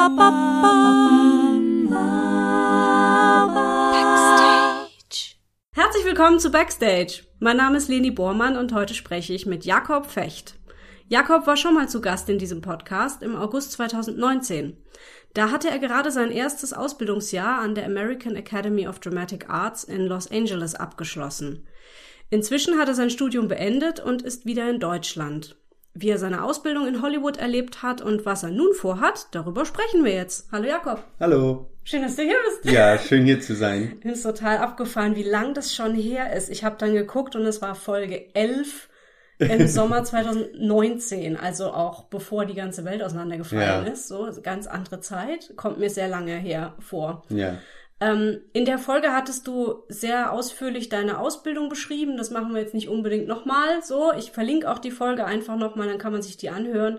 Backstage. Herzlich willkommen zu Backstage. Mein Name ist Leni Bormann und heute spreche ich mit Jakob Fecht. Jakob war schon mal zu Gast in diesem Podcast im August 2019. Da hatte er gerade sein erstes Ausbildungsjahr an der American Academy of Dramatic Arts in Los Angeles abgeschlossen. Inzwischen hat er sein Studium beendet und ist wieder in Deutschland. Wie er seine Ausbildung in Hollywood erlebt hat und was er nun vorhat, darüber sprechen wir jetzt. Hallo Jakob. Hallo. Schön, dass du hier bist. Ja, schön hier zu sein. Mir ist total abgefallen, wie lang das schon her ist. Ich habe dann geguckt und es war Folge 11 im Sommer 2019, also auch bevor die ganze Welt auseinandergefallen Ja. ist. So, ganz andere Zeit. Kommt mir sehr lange her vor. Ja. Ähm, in der Folge hattest du sehr ausführlich deine Ausbildung beschrieben. Das machen wir jetzt nicht unbedingt nochmal so. Ich verlinke auch die Folge einfach nochmal, dann kann man sich die anhören.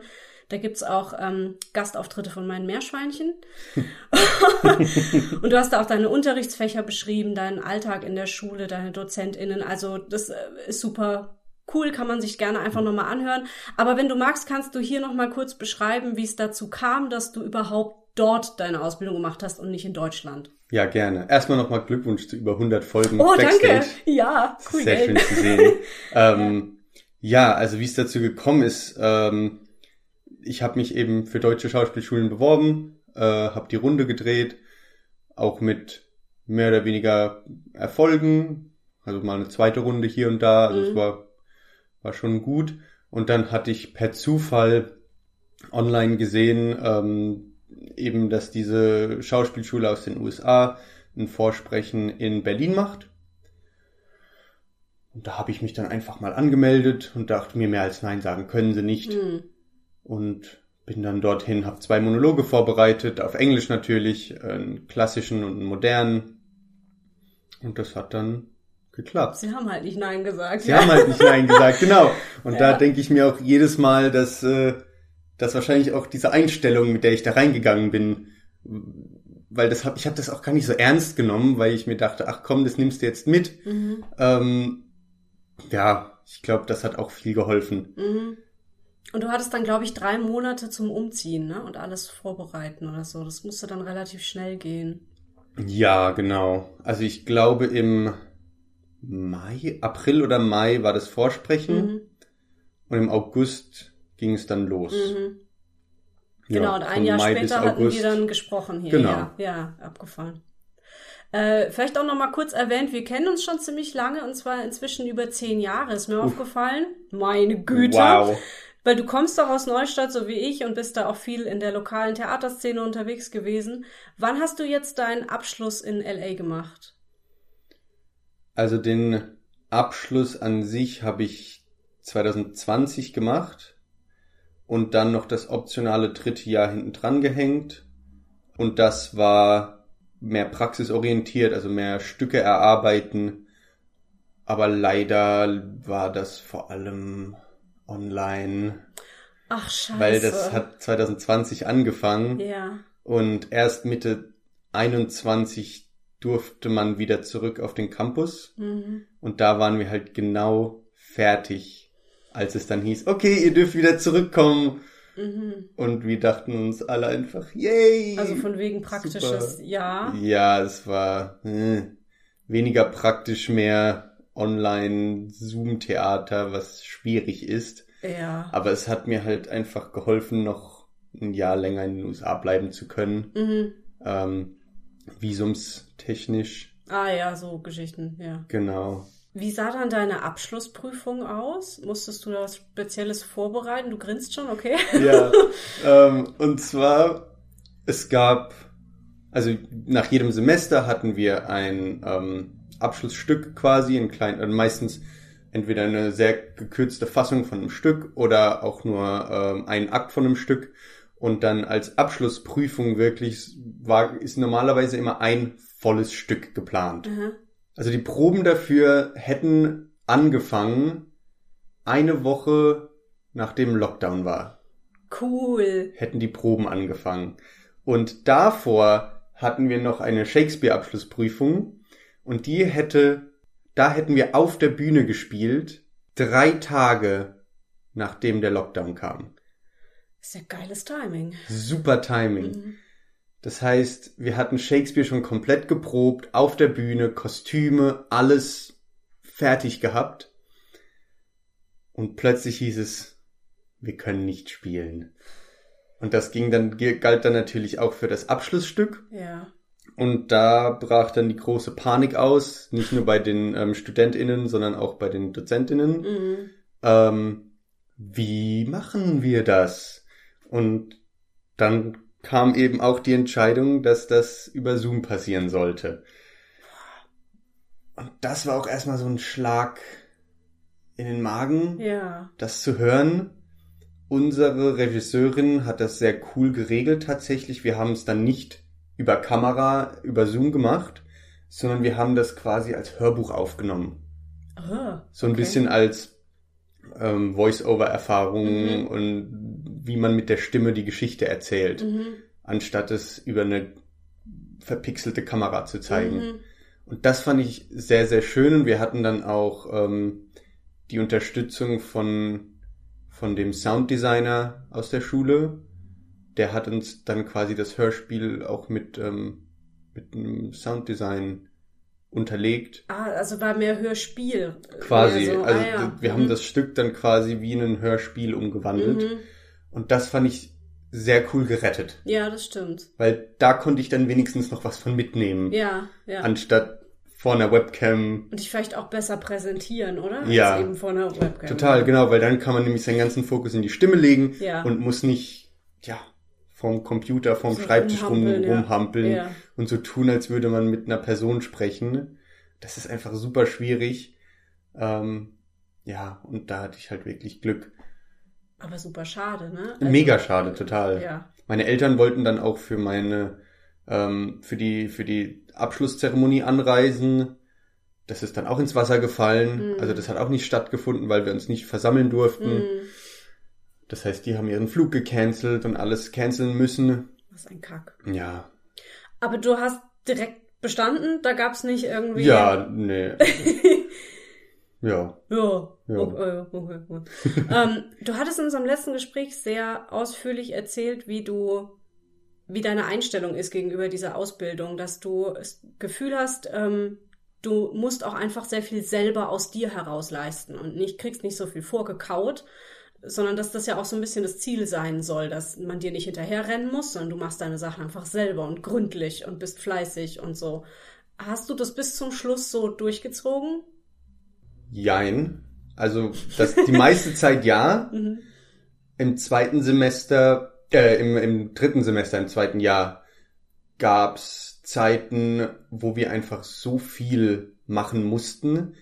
Da gibt's auch ähm, Gastauftritte von meinen Meerschweinchen. Und du hast da auch deine Unterrichtsfächer beschrieben, deinen Alltag in der Schule, deine DozentInnen. Also das äh, ist super cool, kann man sich gerne einfach nochmal anhören. Aber wenn du magst, kannst du hier nochmal kurz beschreiben, wie es dazu kam, dass du überhaupt dort deine Ausbildung gemacht hast und nicht in Deutschland. Ja, gerne. Erstmal nochmal Glückwunsch zu über 100 Folgen Oh, Backstage. danke. Ja, cool. Sehr ey. schön zu sehen. ähm, ja, also wie es dazu gekommen ist, ähm, ich habe mich eben für deutsche Schauspielschulen beworben, äh, habe die Runde gedreht, auch mit mehr oder weniger Erfolgen, also mal eine zweite Runde hier und da, also Mhm. es war, war schon gut. Und dann hatte ich per Zufall online gesehen, ähm, eben, dass diese Schauspielschule aus den USA ein Vorsprechen in Berlin macht. Und da habe ich mich dann einfach mal angemeldet und dachte mir, mehr als Nein sagen können sie nicht. Hm. Und bin dann dorthin, habe zwei Monologe vorbereitet, auf Englisch natürlich, einen klassischen und einen modernen. Und das hat dann geklappt. Sie haben halt nicht Nein gesagt. Sie haben halt nicht Nein gesagt, genau. Und Ja. da denke ich mir auch jedes Mal, dass, äh, dass wahrscheinlich auch diese Einstellung, mit der ich da reingegangen bin, weil das hab, ich habe das auch gar nicht so ernst genommen, weil ich mir dachte, ach komm, das nimmst du jetzt mit. Mhm. Ähm, ja, ich glaube, das hat auch viel geholfen. Mhm. Und du hattest dann, glaube ich, drei Monate zum Umziehen, ne? Und alles vorbereiten oder so. Das musste dann relativ schnell gehen. Ja, genau. Also ich glaube im Mai, April oder Mai war das Vorsprechen Mhm. und im August ging es dann los. Mhm. Ja, Genau, und ein Jahr Mai später hatten wir dann gesprochen hier. Genau. Ja, ja abgefahren. Äh, vielleicht auch noch mal kurz erwähnt, wir kennen uns schon ziemlich lange und zwar inzwischen über zehn Jahre, ist mir aufgefallen. Meine Güte. Wow. Weil du kommst doch aus Neustadt, so wie ich, und bist da auch viel in der lokalen Theaterszene unterwegs gewesen. Wann hast du jetzt deinen Abschluss in LA gemacht? Also den Abschluss an sich habe ich 2020 gemacht und dann noch das optionale dritte Jahr hinten dran gehängt. Und das war mehr praxisorientiert, also mehr Stücke erarbeiten. Aber leider war das vor allem online, Ach, scheiße. weil das hat 2020 angefangen Ja. und erst Mitte 21 durfte man wieder zurück auf den Campus. Mhm. Und da waren wir halt genau fertig, als es dann hieß, okay, ihr dürft wieder zurückkommen. Mhm. Und wir dachten uns alle einfach, yay! Also von wegen praktisches Super. Ja. Ja, es war äh, weniger praktisch, mehr Online-Zoom-Theater, was schwierig ist. Ja. Aber es hat mir halt einfach geholfen, noch ein Jahr länger in den USA bleiben zu können. Mhm. Ähm, visumstechnisch, Ah ja, so Geschichten, ja. genau. Wie sah dann deine Abschlussprüfung aus? Musstest du da was Spezielles vorbereiten? Du grinst schon, okay? Ja, ähm, und zwar, es gab, also nach jedem Semester hatten wir ein ähm, Abschlussstück quasi, ein klein, äh, meistens entweder eine sehr gekürzte Fassung von einem Stück oder auch nur ähm, ein Akt von einem Stück. Und dann als Abschlussprüfung wirklich war, ist normalerweise immer ein volles Stück geplant. Aha. Also die Proben dafür hätten angefangen eine Woche nachdem Lockdown war Cool. hätten die Proben angefangen. Und davor hatten wir noch eine Shakespeare-Abschlussprüfung und die hätte, da hätten wir auf der Bühne gespielt, drei Tage nachdem der Lockdown kam. Ist ja geiles Timing. Super Timing. Mhm. Das heißt, wir hatten Shakespeare schon komplett geprobt, auf der Bühne, Kostüme, alles fertig gehabt. Und plötzlich hieß es, wir können nicht spielen. Und das ging dann, galt dann natürlich auch für das Abschlussstück. Ja. Und da brach dann die große Panik aus, nicht nur bei den ähm, StudentInnen, sondern auch bei den DozentInnen. Mhm. Ähm, wie machen wir das? Und dann kam eben auch die Entscheidung, dass das über Zoom passieren sollte. Und das war auch erstmal so ein Schlag in den Magen, Ja. das zu hören. Unsere Regisseurin hat das sehr cool geregelt tatsächlich. Wir haben es dann nicht über Kamera, über Zoom gemacht, sondern wir haben das quasi als Hörbuch aufgenommen. Ah, So ein okay. bisschen als ähm, Voice-Over-Erfahrung Mhm. und wie man mit der Stimme die Geschichte erzählt, Mhm. anstatt es über eine verpixelte Kamera zu zeigen. Mhm. Und das fand ich sehr, sehr schön. Und wir hatten dann auch ähm, die Unterstützung von, von dem Sounddesigner aus der Schule. Der hat uns dann quasi das Hörspiel auch mit, ähm, mit einem Sounddesign unterlegt. Ah, also war mehr Hörspiel. Quasi. Mehr so, also ah, ja. wir Mhm. haben das Stück dann quasi wie in ein Hörspiel umgewandelt. Mhm. Und das fand ich sehr cool gerettet. Ja, das stimmt. Weil da konnte ich dann wenigstens noch was von mitnehmen. Ja, ja. Anstatt vor einer Webcam Und dich vielleicht auch besser präsentieren, oder? Ja. Als eben vor einer Webcam. Total, genau, weil dann kann man nämlich seinen ganzen Fokus in die Stimme legen Ja. und muss nicht, ja, vom Computer, vom So Schreibtisch rum, rumhampeln, ja. rumhampeln Ja. Und so tun, als würde man mit einer Person sprechen. Das ist einfach super schwierig. Ähm, ja, und da hatte ich halt wirklich Glück. Aber super schade, ne? Also- Mega schade, total. Ja. Meine Eltern wollten dann auch für meine, ähm, für die, für die Abschlusszeremonie anreisen. Das ist dann auch ins Wasser gefallen. Mhm. Also das hat auch nicht stattgefunden, weil wir uns nicht versammeln durften. Mhm. Das heißt, die haben ihren Flug gecancelt und alles canceln müssen. Was ein Kack. Ja. Aber du hast direkt bestanden? Da gab's nicht irgendwie. Ja, nee. ja. Ja. Ja. Okay, okay, okay. ähm, du hattest in unserem letzten Gespräch sehr ausführlich erzählt, wie du, wie deine Einstellung ist gegenüber dieser Ausbildung, dass du das Gefühl hast, ähm, du musst auch einfach sehr viel selber aus dir heraus leisten und nicht kriegst nicht so viel vorgekaut, sondern dass das ja auch so ein bisschen das Ziel sein soll, dass man dir nicht hinterherrennen muss, sondern du machst deine Sachen einfach selber und gründlich und bist fleißig und so. Hast du das bis zum Schluss so durchgezogen? Jein. Also das, die meiste Zeit ja. Mhm. Im zweiten Semester, äh, im, im dritten Semester, im zweiten Jahr, gab's Zeiten, wo wir einfach so viel machen mussten,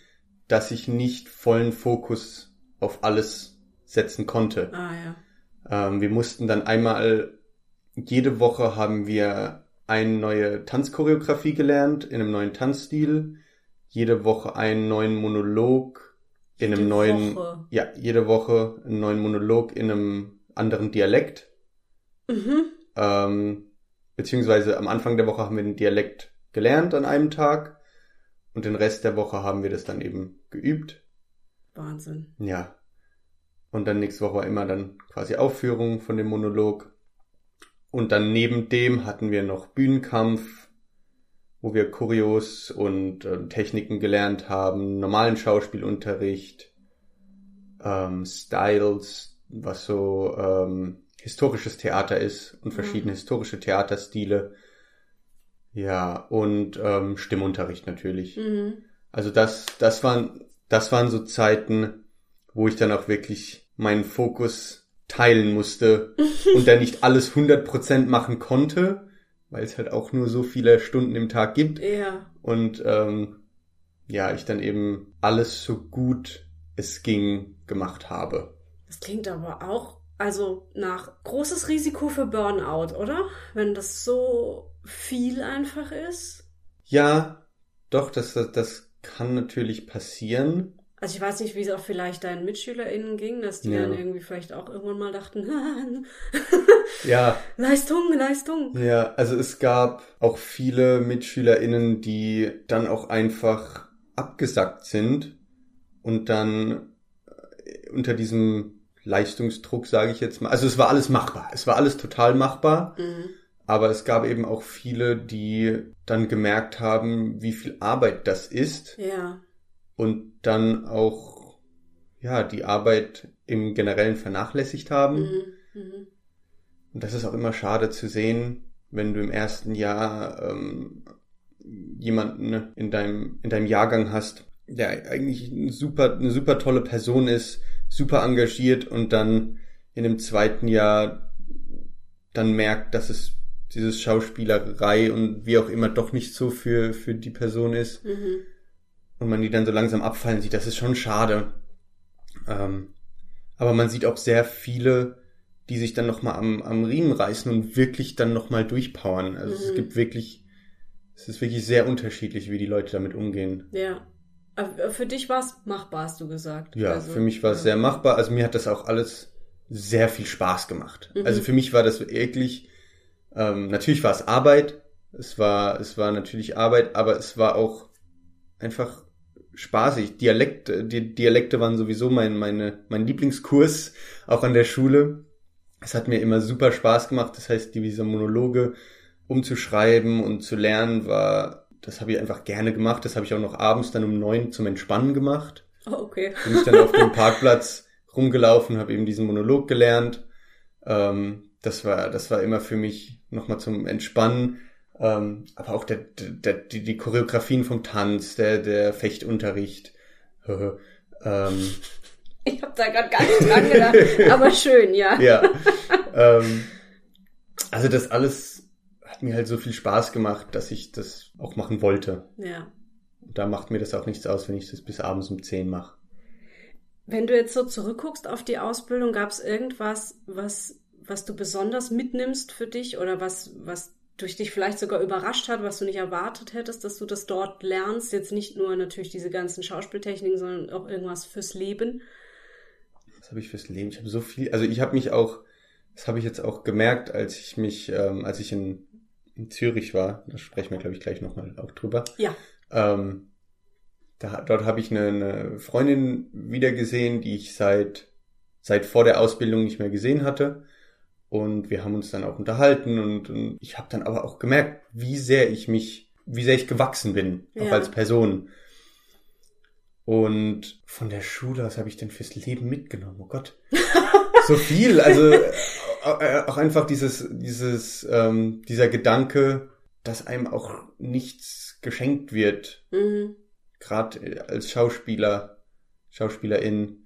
dass ich nicht vollen Fokus auf alles setzen konnte. Ah ja. Ähm, wir mussten dann einmal, jede Woche haben wir eine neue Tanzchoreografie gelernt, in einem neuen Tanzstil. Jede Woche einen neuen Monolog in einem Jede neuen, Woche. ja, jede Woche einen neuen Monolog in einem anderen Dialekt. Mhm. Ähm, beziehungsweise am Anfang der Woche haben wir den Dialekt gelernt an einem Tag und den Rest der Woche haben wir das dann eben geübt. Wahnsinn. Ja. Und dann nächste Woche war immer dann quasi Aufführung von dem Monolog. Und dann neben dem hatten wir noch Bühnenkampf, wo wir Choreos und ähm, Techniken gelernt haben, normalen Schauspielunterricht, ähm, Styles, was so ähm, historisches Theater ist und verschiedene Mhm. historische Theaterstile. Ja, und ähm, Stimmunterricht natürlich. Mhm. Also das, das waren, das waren so Zeiten, wo ich dann auch wirklich meinen Fokus teilen musste und dann nicht alles 100% machen konnte, weil es halt auch nur so viele Stunden im Tag gibt. Ja. Und ähm, ja, ich dann eben alles so gut es ging gemacht habe. Das klingt aber auch, also nach großes Risiko für Burnout, oder? Wenn das so viel einfach ist. Ja, doch, das, das, das kann natürlich passieren. Also ich weiß nicht, wie es auch vielleicht deinen MitschülerInnen ging, dass die Ja. dann irgendwie vielleicht auch irgendwann mal dachten, Ja, Leistung, Leistung. Ja, also es gab auch viele MitschülerInnen, die dann auch einfach abgesackt sind und dann äh, unter diesem Leistungsdruck, sage ich jetzt mal, also es war alles machbar, es war alles total machbar, Mhm. Aber es gab eben auch viele, die dann gemerkt haben, wie viel Arbeit das ist. Ja. Und dann auch, ja, die Arbeit im Generellen vernachlässigt haben. Mhm. Mhm. Und das ist auch immer schade zu sehen, wenn du im ersten Jahr ähm, jemanden in deinem, in deinem Jahrgang hast, der eigentlich eine super, eine super tolle Person ist, super engagiert und dann in dem zweiten Jahr dann merkt, dass es dieses Schauspielerei und wie auch immer doch nicht so für, für die Person ist. Mhm. Und man die dann so langsam abfallen sieht, das ist schon schade. Ähm, aber man sieht auch sehr viele, die sich dann nochmal am, am Riemen reißen und wirklich dann nochmal durchpowern. Also Mhm. es gibt wirklich, es ist wirklich sehr unterschiedlich, wie die Leute damit umgehen. Ja. Aber für dich war es machbar, hast du gesagt. Ja, Also, für mich war es ja. sehr machbar. Also mir hat das auch alles sehr viel Spaß gemacht. Mhm. Also für mich war das wirklich, ähm, natürlich war es Arbeit, es war, es war natürlich Arbeit, aber es war auch einfach spaßig. Dialekte, die Dialekte waren sowieso mein, meine, mein Lieblingskurs, auch an der Schule. Es hat mir immer super Spaß gemacht. Das heißt, diese Monologe umzuschreiben und zu lernen war, das habe ich einfach gerne gemacht. Das habe ich auch noch abends dann um neun zum Entspannen gemacht Oh, okay. bin ich dann auf dem Parkplatz rumgelaufen, habe eben diesen Monolog gelernt. Ähm, das war, das war immer für mich nochmal zum Entspannen. Ähm, aber auch der, der, die, die Choreografien vom Tanz, der, der Fechtunterricht. ähm, Ich habe da gerade gar nicht dran gedacht. aber schön, ja. ja. ähm, also das alles hat mir halt so viel Spaß gemacht, dass ich das auch machen wollte. Ja. Und da macht mir das auch nichts aus, wenn ich das bis abends um 10 mache. Wenn du jetzt so zurückguckst auf die Ausbildung, gab es irgendwas, was, was du besonders mitnimmst für dich oder was, was durch dich vielleicht sogar überrascht hat, was du nicht erwartet hättest, dass du das dort lernst? Jetzt nicht nur natürlich diese ganzen Schauspieltechniken, sondern auch irgendwas fürs Leben. Was habe ich fürs Leben? Ich habe so viel, also ich habe mich auch, das habe ich jetzt auch gemerkt, als ich mich, ähm, als ich in, in Zürich war, da sprechen wir, glaube ich, gleich nochmal auch drüber. Ja. Ähm, da, dort habe ich eine, eine Freundin wieder gesehen, die ich seit, seit vor der Ausbildung nicht mehr gesehen hatte. Und wir haben uns dann auch unterhalten und, und ich habe dann aber auch gemerkt, wie sehr ich mich, wie sehr ich gewachsen bin, auch Ja. als Person. Und von der Schule, was habe ich denn fürs Leben mitgenommen? Oh Gott. so viel. Also äh, auch einfach dieses, dieses, ähm, dieser Gedanke, dass einem auch nichts geschenkt wird, Mhm. gerade als Schauspieler, Schauspielerin,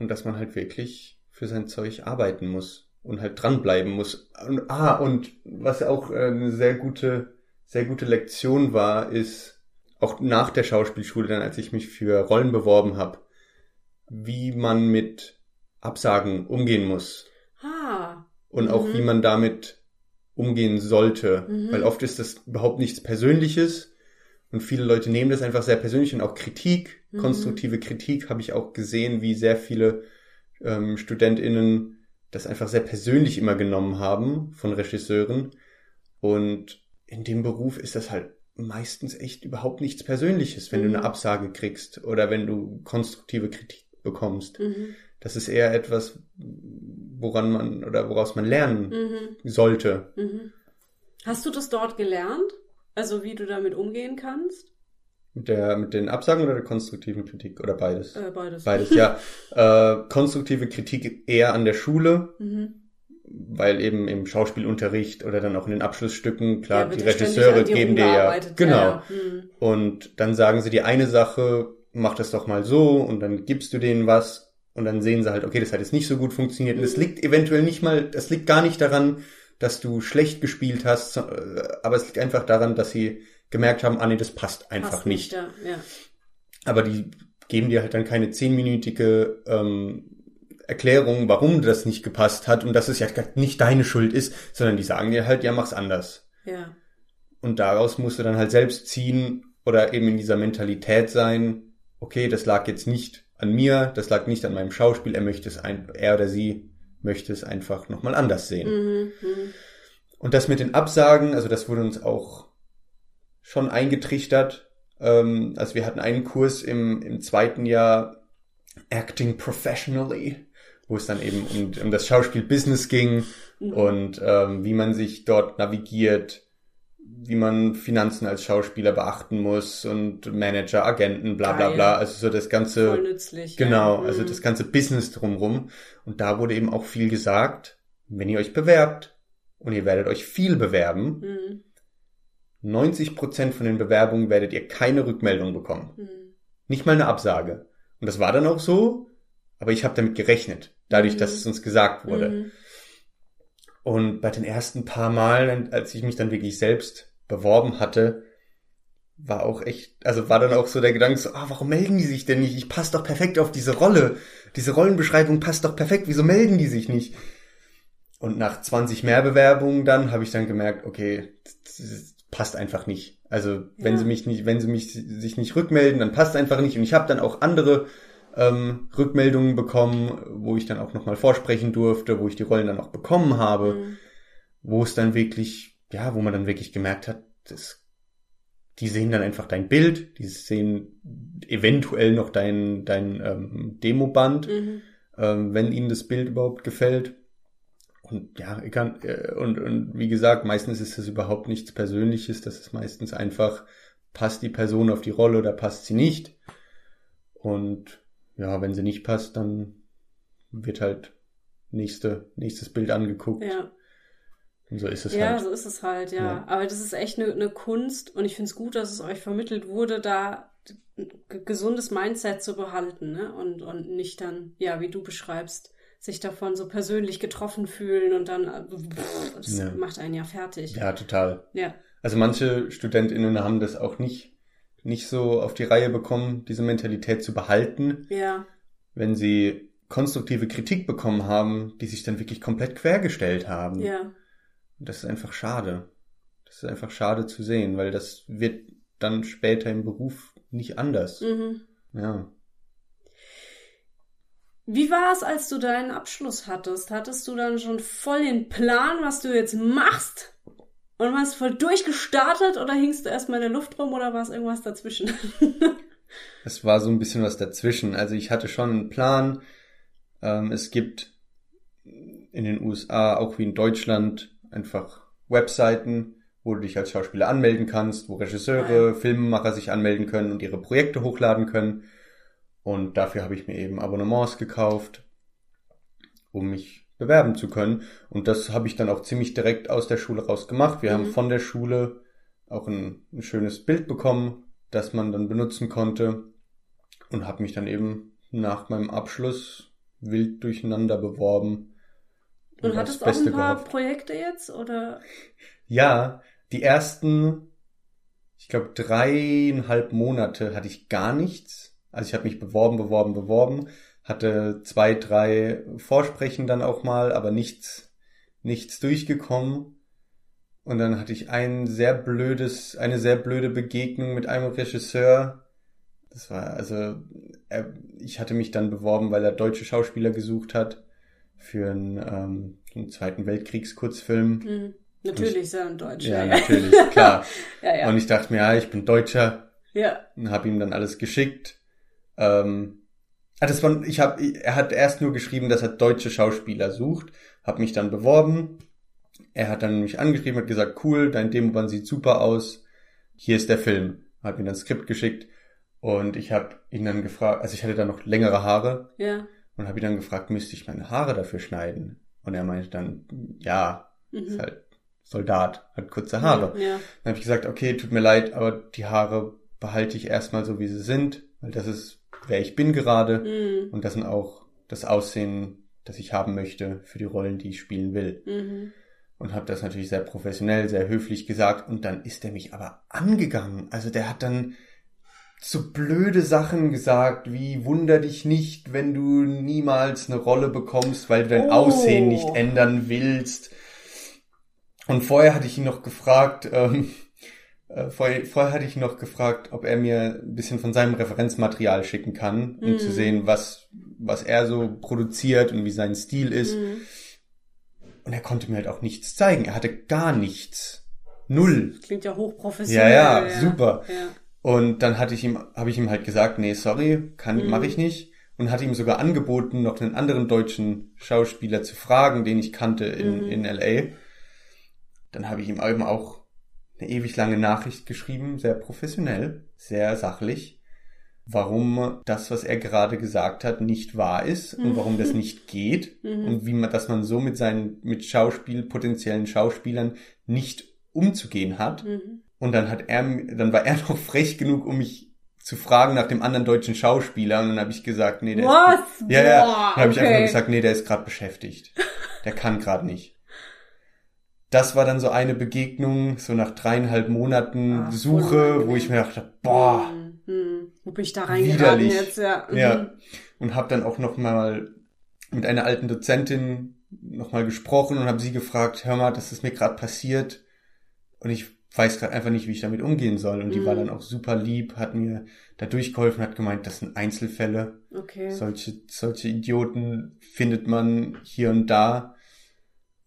und dass man halt wirklich für sein Zeug arbeiten muss und halt dranbleiben muss. Und, ah, und was auch äh, eine sehr gute, sehr gute Lektion war, ist auch nach der Schauspielschule, dann als ich mich für Rollen beworben habe, wie man mit Absagen umgehen muss Ah. und auch Mhm. wie man damit umgehen sollte. Mhm. Weil oft ist das überhaupt nichts Persönliches und viele Leute nehmen das einfach sehr persönlich und auch Kritik, Mhm. konstruktive Kritik habe ich auch gesehen, wie sehr viele ähm, StudentInnen das einfach sehr persönlich immer genommen haben von Regisseuren. Und in dem Beruf ist das halt meistens echt überhaupt nichts Persönliches, wenn du Mhm. eine Absage kriegst oder wenn du konstruktive Kritik bekommst. Mhm. Das ist eher etwas, woran man oder woraus man lernen Mhm. sollte. Mhm. Hast du das dort gelernt? Also wie du damit umgehen kannst? Mit der, mit den Absagen oder der konstruktiven Kritik oder beides? Äh, beides. Beides, ja. Äh, konstruktive Kritik eher an der Schule, Mhm. weil eben im Schauspielunterricht oder dann auch in den Abschlussstücken, klar, Ja, die Regisseure dir geben dir ja, genau. Ja. Mhm. Und dann sagen sie dir eine Sache, mach das doch mal so und dann gibst du denen was und dann sehen sie halt, okay, das hat jetzt nicht so gut funktioniert. Und es Mhm. liegt eventuell nicht mal, das liegt gar nicht daran, dass du schlecht gespielt hast, äh, aber es liegt einfach daran, dass sie gemerkt haben, ah nee, das passt einfach Passt nicht. Ja. ja. Aber die geben dir halt dann keine zehnminütige ähm, Erklärung, warum das nicht gepasst hat und dass es ja nicht deine Schuld ist, sondern die sagen dir halt, ja, mach's anders. ja. Und daraus musst du dann halt selbst ziehen oder eben in dieser Mentalität sein, okay, das lag jetzt nicht an mir, das lag nicht an meinem Schauspiel, er möchte es ein, er oder sie möchte es einfach nochmal anders sehen. Mhm. Mhm. Und das mit den Absagen, also das wurde uns auch schon eingetrichtert. Ähm, also wir hatten einen Kurs im, im zweiten Jahr Acting Professionally. wo es dann eben um, um das Schauspiel-Business ging mhm. und ähm, wie man sich dort navigiert, wie man Finanzen als Schauspieler beachten muss und Manager, Agenten, bla bla bla. Also so das ganze. Voll nützlich. Genau, ja. also Mhm. das ganze Business drumrum. Und da wurde eben auch viel gesagt, wenn ihr euch bewerbt und ihr werdet euch viel bewerben, Mhm. 90% von den Bewerbungen werdet ihr keine Rückmeldung bekommen. Mhm. Nicht mal eine Absage. Und das war dann auch so, aber ich habe damit gerechnet, dadurch, Mhm. dass es uns gesagt wurde. Mhm. Und bei den ersten paar Malen, als ich mich dann wirklich selbst beworben hatte, war auch echt, also war dann auch so der Gedanke so, ah, warum melden die sich denn nicht? Ich passe doch perfekt auf diese Rolle. Diese Rollenbeschreibung passt doch perfekt. Wieso melden die sich nicht? Und nach 20 mehr Bewerbungen dann habe ich dann gemerkt, okay, das, das passt einfach nicht. Also wenn Ja. sie mich nicht, wenn sie mich sich nicht rückmelden, dann passt einfach nicht. Und ich habe dann auch andere ähm, Rückmeldungen bekommen, wo ich dann auch nochmal vorsprechen durfte, wo ich die Rollen dann auch bekommen habe, Mhm. wo es dann wirklich, ja, wo man dann wirklich gemerkt hat, das, die sehen dann einfach dein Bild, die sehen eventuell noch dein, dein ähm, Demoband, Mhm. ähm, wenn ihnen das Bild überhaupt gefällt. Und ja, ich kann, äh, und, und wie gesagt, meistens ist es überhaupt nichts Persönliches, das ist meistens einfach, passt die Person auf die Rolle oder passt sie nicht. Und ja, wenn sie nicht passt, dann wird halt nächste, nächstes Bild angeguckt. Ja. Und so ist es Ja, halt. so ist es halt, ja. Ja. Aber das ist echt eine ne Kunst und ich finde es gut, dass es euch vermittelt wurde, da ein gesundes Mindset zu behalten, ne? Und, und nicht dann, ja, wie du beschreibst, sich davon so persönlich getroffen fühlen und dann, äh, pff, das Ja. macht einen ja fertig. Ja, total. Ja. Also manche StudentInnen haben das auch nicht, nicht so auf die Reihe bekommen, diese Mentalität zu behalten, Ja. wenn sie konstruktive Kritik bekommen haben, die sich dann wirklich komplett quergestellt haben. Ja. Und das ist einfach schade. Das ist einfach schade zu sehen, weil das wird dann später im Beruf nicht anders. Mhm. Ja. Wie war es, als du deinen Abschluss hattest? Hattest du dann schon voll den Plan, was du jetzt machst? Und warst voll durchgestartet oder hingst du erstmal in der Luft rum oder war es irgendwas dazwischen? Es war so ein bisschen was dazwischen. Also ich hatte schon einen Plan. Ähm, es gibt in den USA, auch wie in Deutschland, einfach Webseiten, wo du dich als Schauspieler anmelden kannst, wo Regisseure, Ah, Filmemacher sich anmelden können und ihre Projekte hochladen können. Und dafür habe ich mir eben Abonnements gekauft, um mich bewerben zu können. Und das habe ich dann auch ziemlich direkt aus der Schule raus gemacht. Wir Mhm. haben von der Schule auch ein, ein schönes Bild bekommen, das man dann benutzen konnte und habe mich dann eben nach meinem Abschluss wild durcheinander beworben. Und aufs hattest auch ein paar gehofft. Projekte jetzt oder? Ja, die ersten, ich glaube, dreieinhalb Monate hatte ich gar nichts. Also ich habe mich beworben, beworben, beworben, hatte zwei, drei Vorsprechen dann auch mal, aber nichts, nichts durchgekommen. Und dann hatte ich ein sehr blödes, eine sehr blöde Begegnung mit einem Regisseur. Das war also, er, ich hatte mich dann beworben, weil er deutsche Schauspieler gesucht hat für einen, ähm, einen Zweiten Weltkriegskurzfilm. Hm. Natürlich er in Deutsch. Ja, ja. natürlich, klar. ja, ja. Und ich dachte mir, ja, ich bin Deutscher ja. und habe ihm dann alles geschickt. Ähm, das war, ich hab, er hat erst nur geschrieben, dass er deutsche Schauspieler sucht, habe mich dann beworben. Er hat dann mich angeschrieben, hat gesagt, cool, dein Demoband sieht super aus. Hier ist der Film. Hat mir dann ein Skript geschickt und ich habe ihn dann gefragt, also ich hatte dann noch längere Haare Ja. und habe ihn dann gefragt, müsste ich meine Haare dafür schneiden? Und er meinte dann, ja, ist Mhm. halt Soldat, hat kurze Haare. Ja. Dann habe ich gesagt, okay, tut mir leid, aber die Haare behalte ich erstmal so, wie sie sind, weil das ist, wer ich bin gerade. Mhm. Und das sind auch das Aussehen, das ich haben möchte für die Rollen, die ich spielen will. Mhm. Und habe das natürlich sehr professionell, sehr höflich gesagt. Und dann ist er mich aber angegangen. Also der hat dann so blöde Sachen gesagt, wie wunder dich nicht, wenn du niemals eine Rolle bekommst, weil du dein Oh. Aussehen nicht ändern willst. Und vorher hatte ich ihn noch gefragt, ähm, äh, vorher, vorher hatte ich noch gefragt, ob er mir ein bisschen von seinem Referenzmaterial schicken kann, um Mhm. zu sehen, was, was er so produziert und wie sein Stil ist. Mhm. Und er konnte mir halt auch nichts zeigen. Er hatte gar nichts. Null. Klingt ja hochprofessionell. Ja, ja, super. Ja. Und dann hatte ich ihm, habe ich ihm halt gesagt, nee, sorry, kann, Mhm. mache ich nicht. und hatte ihm sogar angeboten, noch einen anderen deutschen Schauspieler zu fragen, den ich kannte in, Mhm. in LA. Dann habe ich ihm eben auch eine ewig lange Nachricht geschrieben, sehr professionell, sehr sachlich, warum das, was er gerade gesagt hat, nicht wahr ist und warum das nicht geht Mhm. und wie man, dass man so mit seinen, mit Schauspiel, potenziellen Schauspielern nicht umzugehen hat. Mhm. Und dann hat er, dann war er noch frech genug, um mich zu fragen nach dem anderen deutschen Schauspieler. Und dann habe ich gesagt, nee, der Was? ist, ja, ja, dann habe ich einfach nur gesagt, nee, der ist gerade beschäftigt. Der kann gerade nicht. Das war dann so eine Begegnung, so nach dreieinhalb Monaten voll Suche, wo ich mir dachte, boah, Hm, hm. Wo bin ich da reingeraten Widerlich. jetzt? Ja. Mhm. Ja. und habe dann auch noch mal mit einer alten Dozentin noch mal gesprochen und habe sie gefragt, hör mal, das ist mir gerade passiert und ich weiß gerade einfach nicht, wie ich damit umgehen soll. Und die Mhm. war dann auch super lieb, hat mir da durchgeholfen, hat gemeint, das sind Einzelfälle. Okay. Solche, solche Idioten findet man hier und da.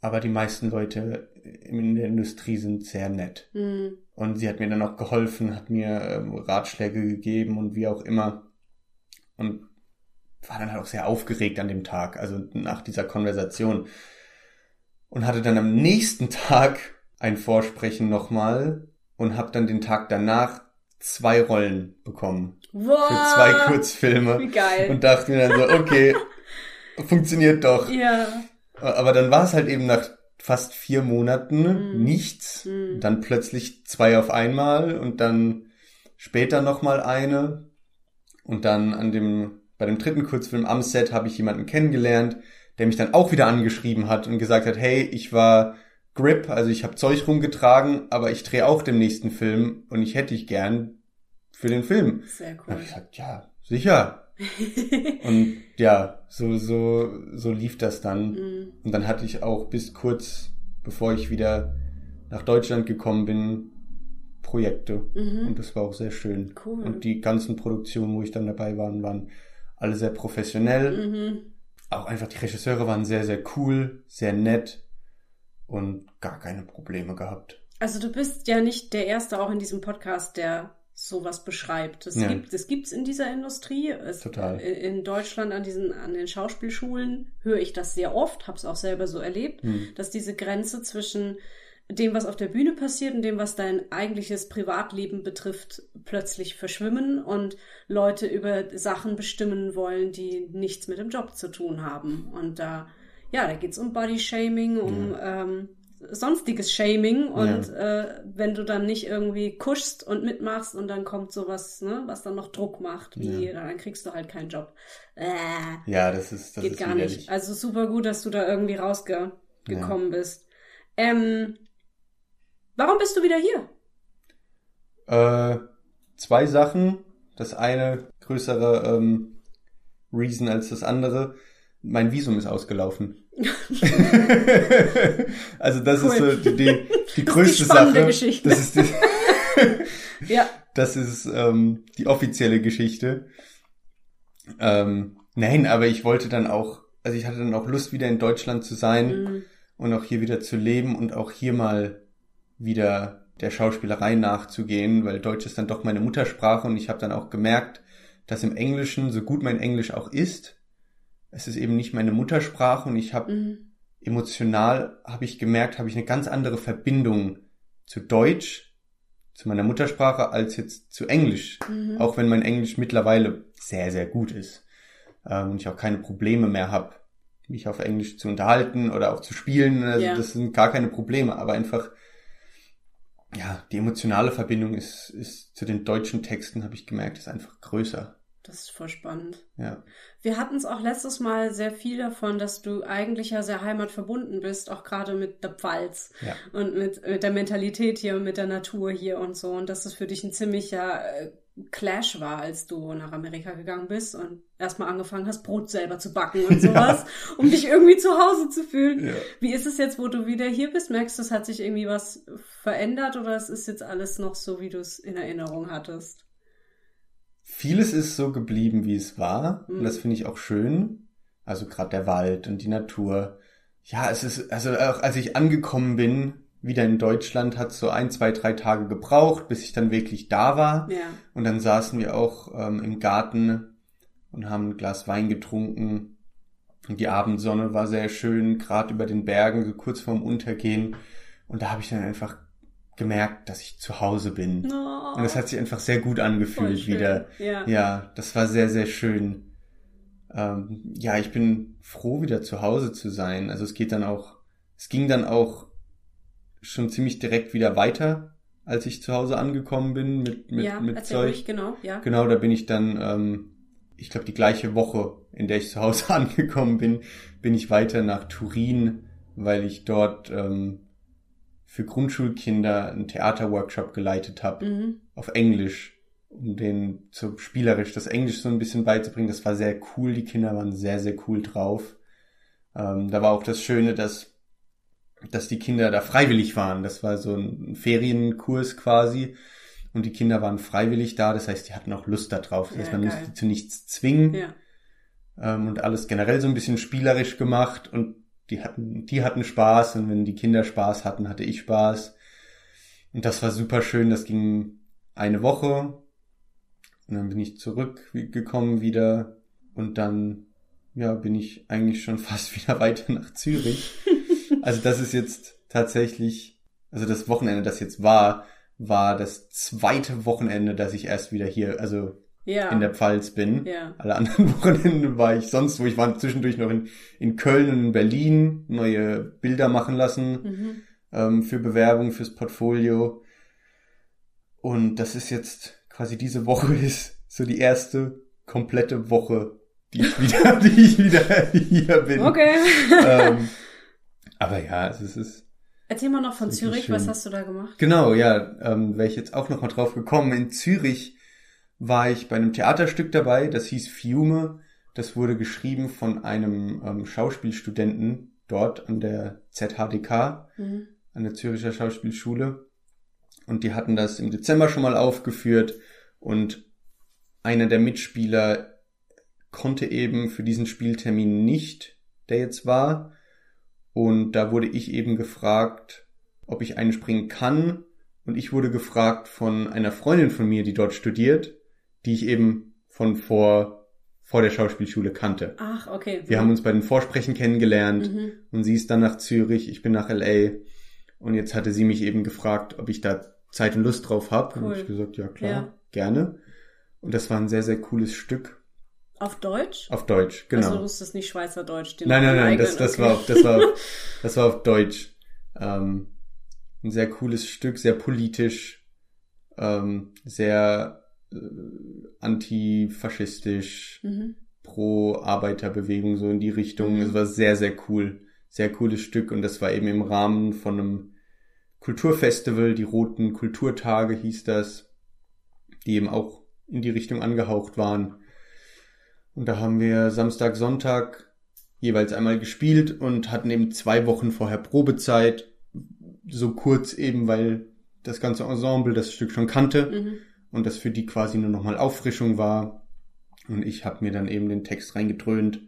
Aber die meisten Leute in der Industrie sind sehr nett. Hm. Und sie hat mir dann auch geholfen, hat mir ähm, Ratschläge gegeben und wie auch immer. Und war dann halt auch sehr aufgeregt an dem Tag, also nach dieser Konversation. Und hatte dann am nächsten Tag ein Vorsprechen nochmal und habe dann den Tag danach zwei Rollen bekommen Wow. für zwei Kurzfilme. Wie geil. Und dachte mir dann so, okay, funktioniert doch. ja. Aber dann war es halt eben nach fast vier Monaten Mhm. nichts. Mhm. Dann plötzlich zwei auf einmal und dann später nochmal eine. Und dann an dem, bei dem dritten Kurzfilm am Set habe ich jemanden kennengelernt, der mich dann auch wieder angeschrieben hat und gesagt hat, hey, ich war Grip, also ich habe Zeug rumgetragen, aber ich drehe auch den nächsten Film und ich hätte dich gern für den Film. Sehr cool. habe ich gesagt, ja, sicher. Und ja, so, so, so lief das dann. Hm. Und dann hatte ich auch bis kurz, bevor ich wieder nach Deutschland gekommen bin, Projekte. Mhm. Und das war auch sehr schön. Cool. Und die ganzen Produktionen, wo ich dann dabei war, waren alle sehr professionell. Mhm. Auch einfach die Regisseure waren sehr, sehr cool, sehr nett und gar keine Probleme gehabt. Also du bist ja nicht der Erste auch in diesem Podcast, der sowas beschreibt. Das Ja. gibt es gibt's in dieser Industrie. Es, Total. In in Deutschland an diesen an den Schauspielschulen höre ich das sehr oft, habe es auch selber so erlebt, Hm. dass diese Grenze zwischen dem, was auf der Bühne passiert und dem, was dein eigentliches Privatleben betrifft, plötzlich verschwimmen und Leute über Sachen bestimmen wollen, die nichts mit dem Job zu tun haben. Und da, ja, da geht's um Body-Shaming, um ähm, sonstiges Shaming und äh, wenn du dann nicht irgendwie kuschst und mitmachst und dann kommt sowas, ne, was dann noch Druck macht, wie dann kriegst du halt keinen Job. Äh, Ja, das ist, das geht ist gar widerlich. nicht. Also super gut, dass du da irgendwie rausgekommen bist. Ähm, warum bist du wieder hier? Äh, zwei Sachen. Das eine größere ähm, Reason als das andere. Mein Visum ist ausgelaufen. also das Cool. ist so die, die, die Das größte ist die spannende Sache. Geschichte. Das ist die, Ja. das ist ähm, die offizielle Geschichte. Ähm, nein, aber ich wollte dann auch, also ich hatte dann auch Lust, wieder in Deutschland zu sein Mhm. und auch hier wieder zu leben und auch hier mal wieder der Schauspielerei nachzugehen, weil Deutsch ist dann doch meine Muttersprache und ich habe dann auch gemerkt, dass im Englischen, so gut mein Englisch auch ist, es ist eben nicht meine Muttersprache und ich habe Mhm. emotional, habe ich gemerkt, habe ich eine ganz andere Verbindung zu Deutsch, zu meiner Muttersprache, als jetzt zu Englisch. Mhm. Auch wenn mein Englisch mittlerweile sehr, sehr gut ist ähm, und ich auch keine Probleme mehr habe, mich auf Englisch zu unterhalten oder auch zu spielen. Also Ja. das sind gar keine Probleme, aber einfach, ja, die emotionale Verbindung ist, ist zu den deutschen Texten, habe ich gemerkt, ist einfach größer. Das ist voll spannend. Ja. Wir hatten es auch letztes Mal sehr viel davon, dass du eigentlich ja sehr heimatverbunden bist, auch gerade mit der Pfalz Ja. und mit, mit der Mentalität hier und mit der Natur hier und so. Und dass es für dich ein ziemlicher äh, Clash war, als du nach Amerika gegangen bist und erstmal angefangen hast, Brot selber zu backen und sowas, um dich irgendwie zu Hause zu fühlen. Ja. Wie ist es jetzt, wo du wieder hier bist? Merkst du, es hat sich irgendwie was verändert oder es ist jetzt alles noch so, wie du es in Erinnerung hattest? Vieles ist so geblieben, wie es war. Mhm. Und das finde ich auch schön. Also gerade der Wald und die Natur. Ja, es ist, also auch als ich angekommen bin, wieder in Deutschland, hat es so ein, zwei, drei Tage gebraucht, bis ich dann wirklich da war. Ja. Und dann saßen wir auch ähm, im Garten und haben ein Glas Wein getrunken. Und die Abendsonne war sehr schön, gerade über den Bergen, so kurz vorm Untergehen. Und da habe ich dann einfach gemerkt, dass ich zu Hause bin. Oh, Und das hat sich einfach sehr gut angefühlt wieder. Ja. Ja, das war sehr, sehr schön. Ähm, ja, ich bin froh, wieder zu Hause zu sein. Also es geht dann auch, es ging dann auch schon ziemlich direkt wieder weiter, als ich zu Hause angekommen bin mit, mit, ja, mit Zeug. ruhig, genau, ja. Genau, da bin ich dann, ähm, ich glaube, die gleiche Woche, in der ich zu Hause angekommen bin, bin ich weiter nach Turin, weil ich dort ähm, für Grundschulkinder einen Theaterworkshop geleitet habe Mhm. auf Englisch, um denen so spielerisch das Englisch so ein bisschen beizubringen. Das war sehr cool. Die Kinder waren sehr, sehr cool drauf. Ähm, da war auch das Schöne, dass, dass die Kinder da freiwillig waren. Das war so ein Ferienkurs quasi. Und die Kinder waren freiwillig da. Das heißt, die hatten auch Lust da drauf. Das heißt, Ja, man geil. musste zu nichts zwingen. Ja. Ähm, und alles generell so ein bisschen spielerisch gemacht. Und die hatten, die hatten Spaß. Und wenn die Kinder Spaß hatten, hatte ich Spaß. Und das war super schön. Das ging eine Woche. Und dann bin ich zurückgekommen wieder. Und dann, ja, bin ich eigentlich schon fast wieder weiter nach Zürich. Also das ist jetzt tatsächlich, also das Wochenende, das jetzt war, war das zweite Wochenende, dass ich erst wieder hier, also Ja. in der Pfalz bin. ja. Alle anderen Wochenende war ich sonst wo. Ich war zwischendurch noch in, in Köln und in Berlin, neue Bilder machen lassen Mhm. ähm, für Bewerbung, fürs Portfolio. Und das ist jetzt quasi diese Woche ist so die erste komplette Woche, die ich wieder, die ich wieder hier bin. Okay. Ähm, aber ja, es ist Erzähl mal noch von Zürich, schön. was hast du da gemacht? Genau, ja, ähm, wäre ich jetzt auch noch mal drauf gekommen. In Zürich war ich bei einem Theaterstück dabei, das hieß Fiume. Das wurde geschrieben von einem ähm, Schauspielstudenten dort an der ZHDK, Mhm. an der Züricher Schauspielschule. Und die hatten das im Dezember schon mal aufgeführt und einer der Mitspieler konnte eben für diesen Spieltermin nicht, der jetzt war. Und da wurde ich eben gefragt, ob ich einspringen kann. Und ich wurde gefragt von einer Freundin von mir, die dort studiert, die ich eben von vor, vor der Schauspielschule kannte. Ach, okay. Wir haben uns bei den Vorsprechen kennengelernt Mhm. und sie ist dann nach Zürich, ich bin nach LA. Und jetzt hatte sie mich eben gefragt, ob ich da Zeit und Lust drauf habe. Und Cool. hab ich gesagt, ja klar, Ja. gerne. Und das war ein sehr, sehr cooles Stück Auf Deutsch? auf Deutsch, genau. Also du wusstest nicht Schweizerdeutsch. den Nein, nein, nein, eigenen, das, das okay. war auf, das war auf, das war auf Deutsch. Ähm, ein sehr cooles Stück, sehr politisch, ähm, sehr äh, antifaschistisch, Mhm. pro Arbeiterbewegung, so in die Richtung. Mhm. Es war sehr, sehr cool. Sehr cooles Stück und das war eben im Rahmen von einem Kulturfestival, die Roten Kulturtage hieß das, die eben auch in die Richtung angehaucht waren. Und da haben wir Samstag, Sonntag jeweils einmal gespielt und hatten eben zwei Wochen vorher Probezeit, so kurz eben, weil das ganze Ensemble das Stück schon kannte Mhm. Und das für die quasi nur nochmal Auffrischung war. Und ich habe mir dann eben den Text reingedröhnt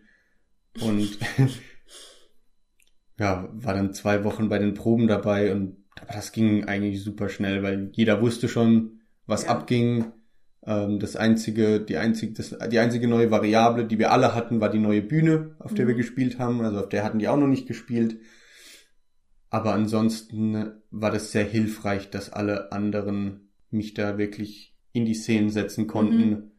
und ja, war dann zwei Wochen bei den Proben dabei und aber das ging eigentlich super schnell, weil jeder wusste schon, was Ja. abging. Ähm, das einzige, die einzige, das, die einzige neue Variable, die wir alle hatten, war die neue Bühne, auf der Mhm. wir gespielt haben. Also auf der hatten die auch noch nicht gespielt. Aber ansonsten war das sehr hilfreich, dass alle anderen mich da wirklich in die Szenen setzen konnten Mhm.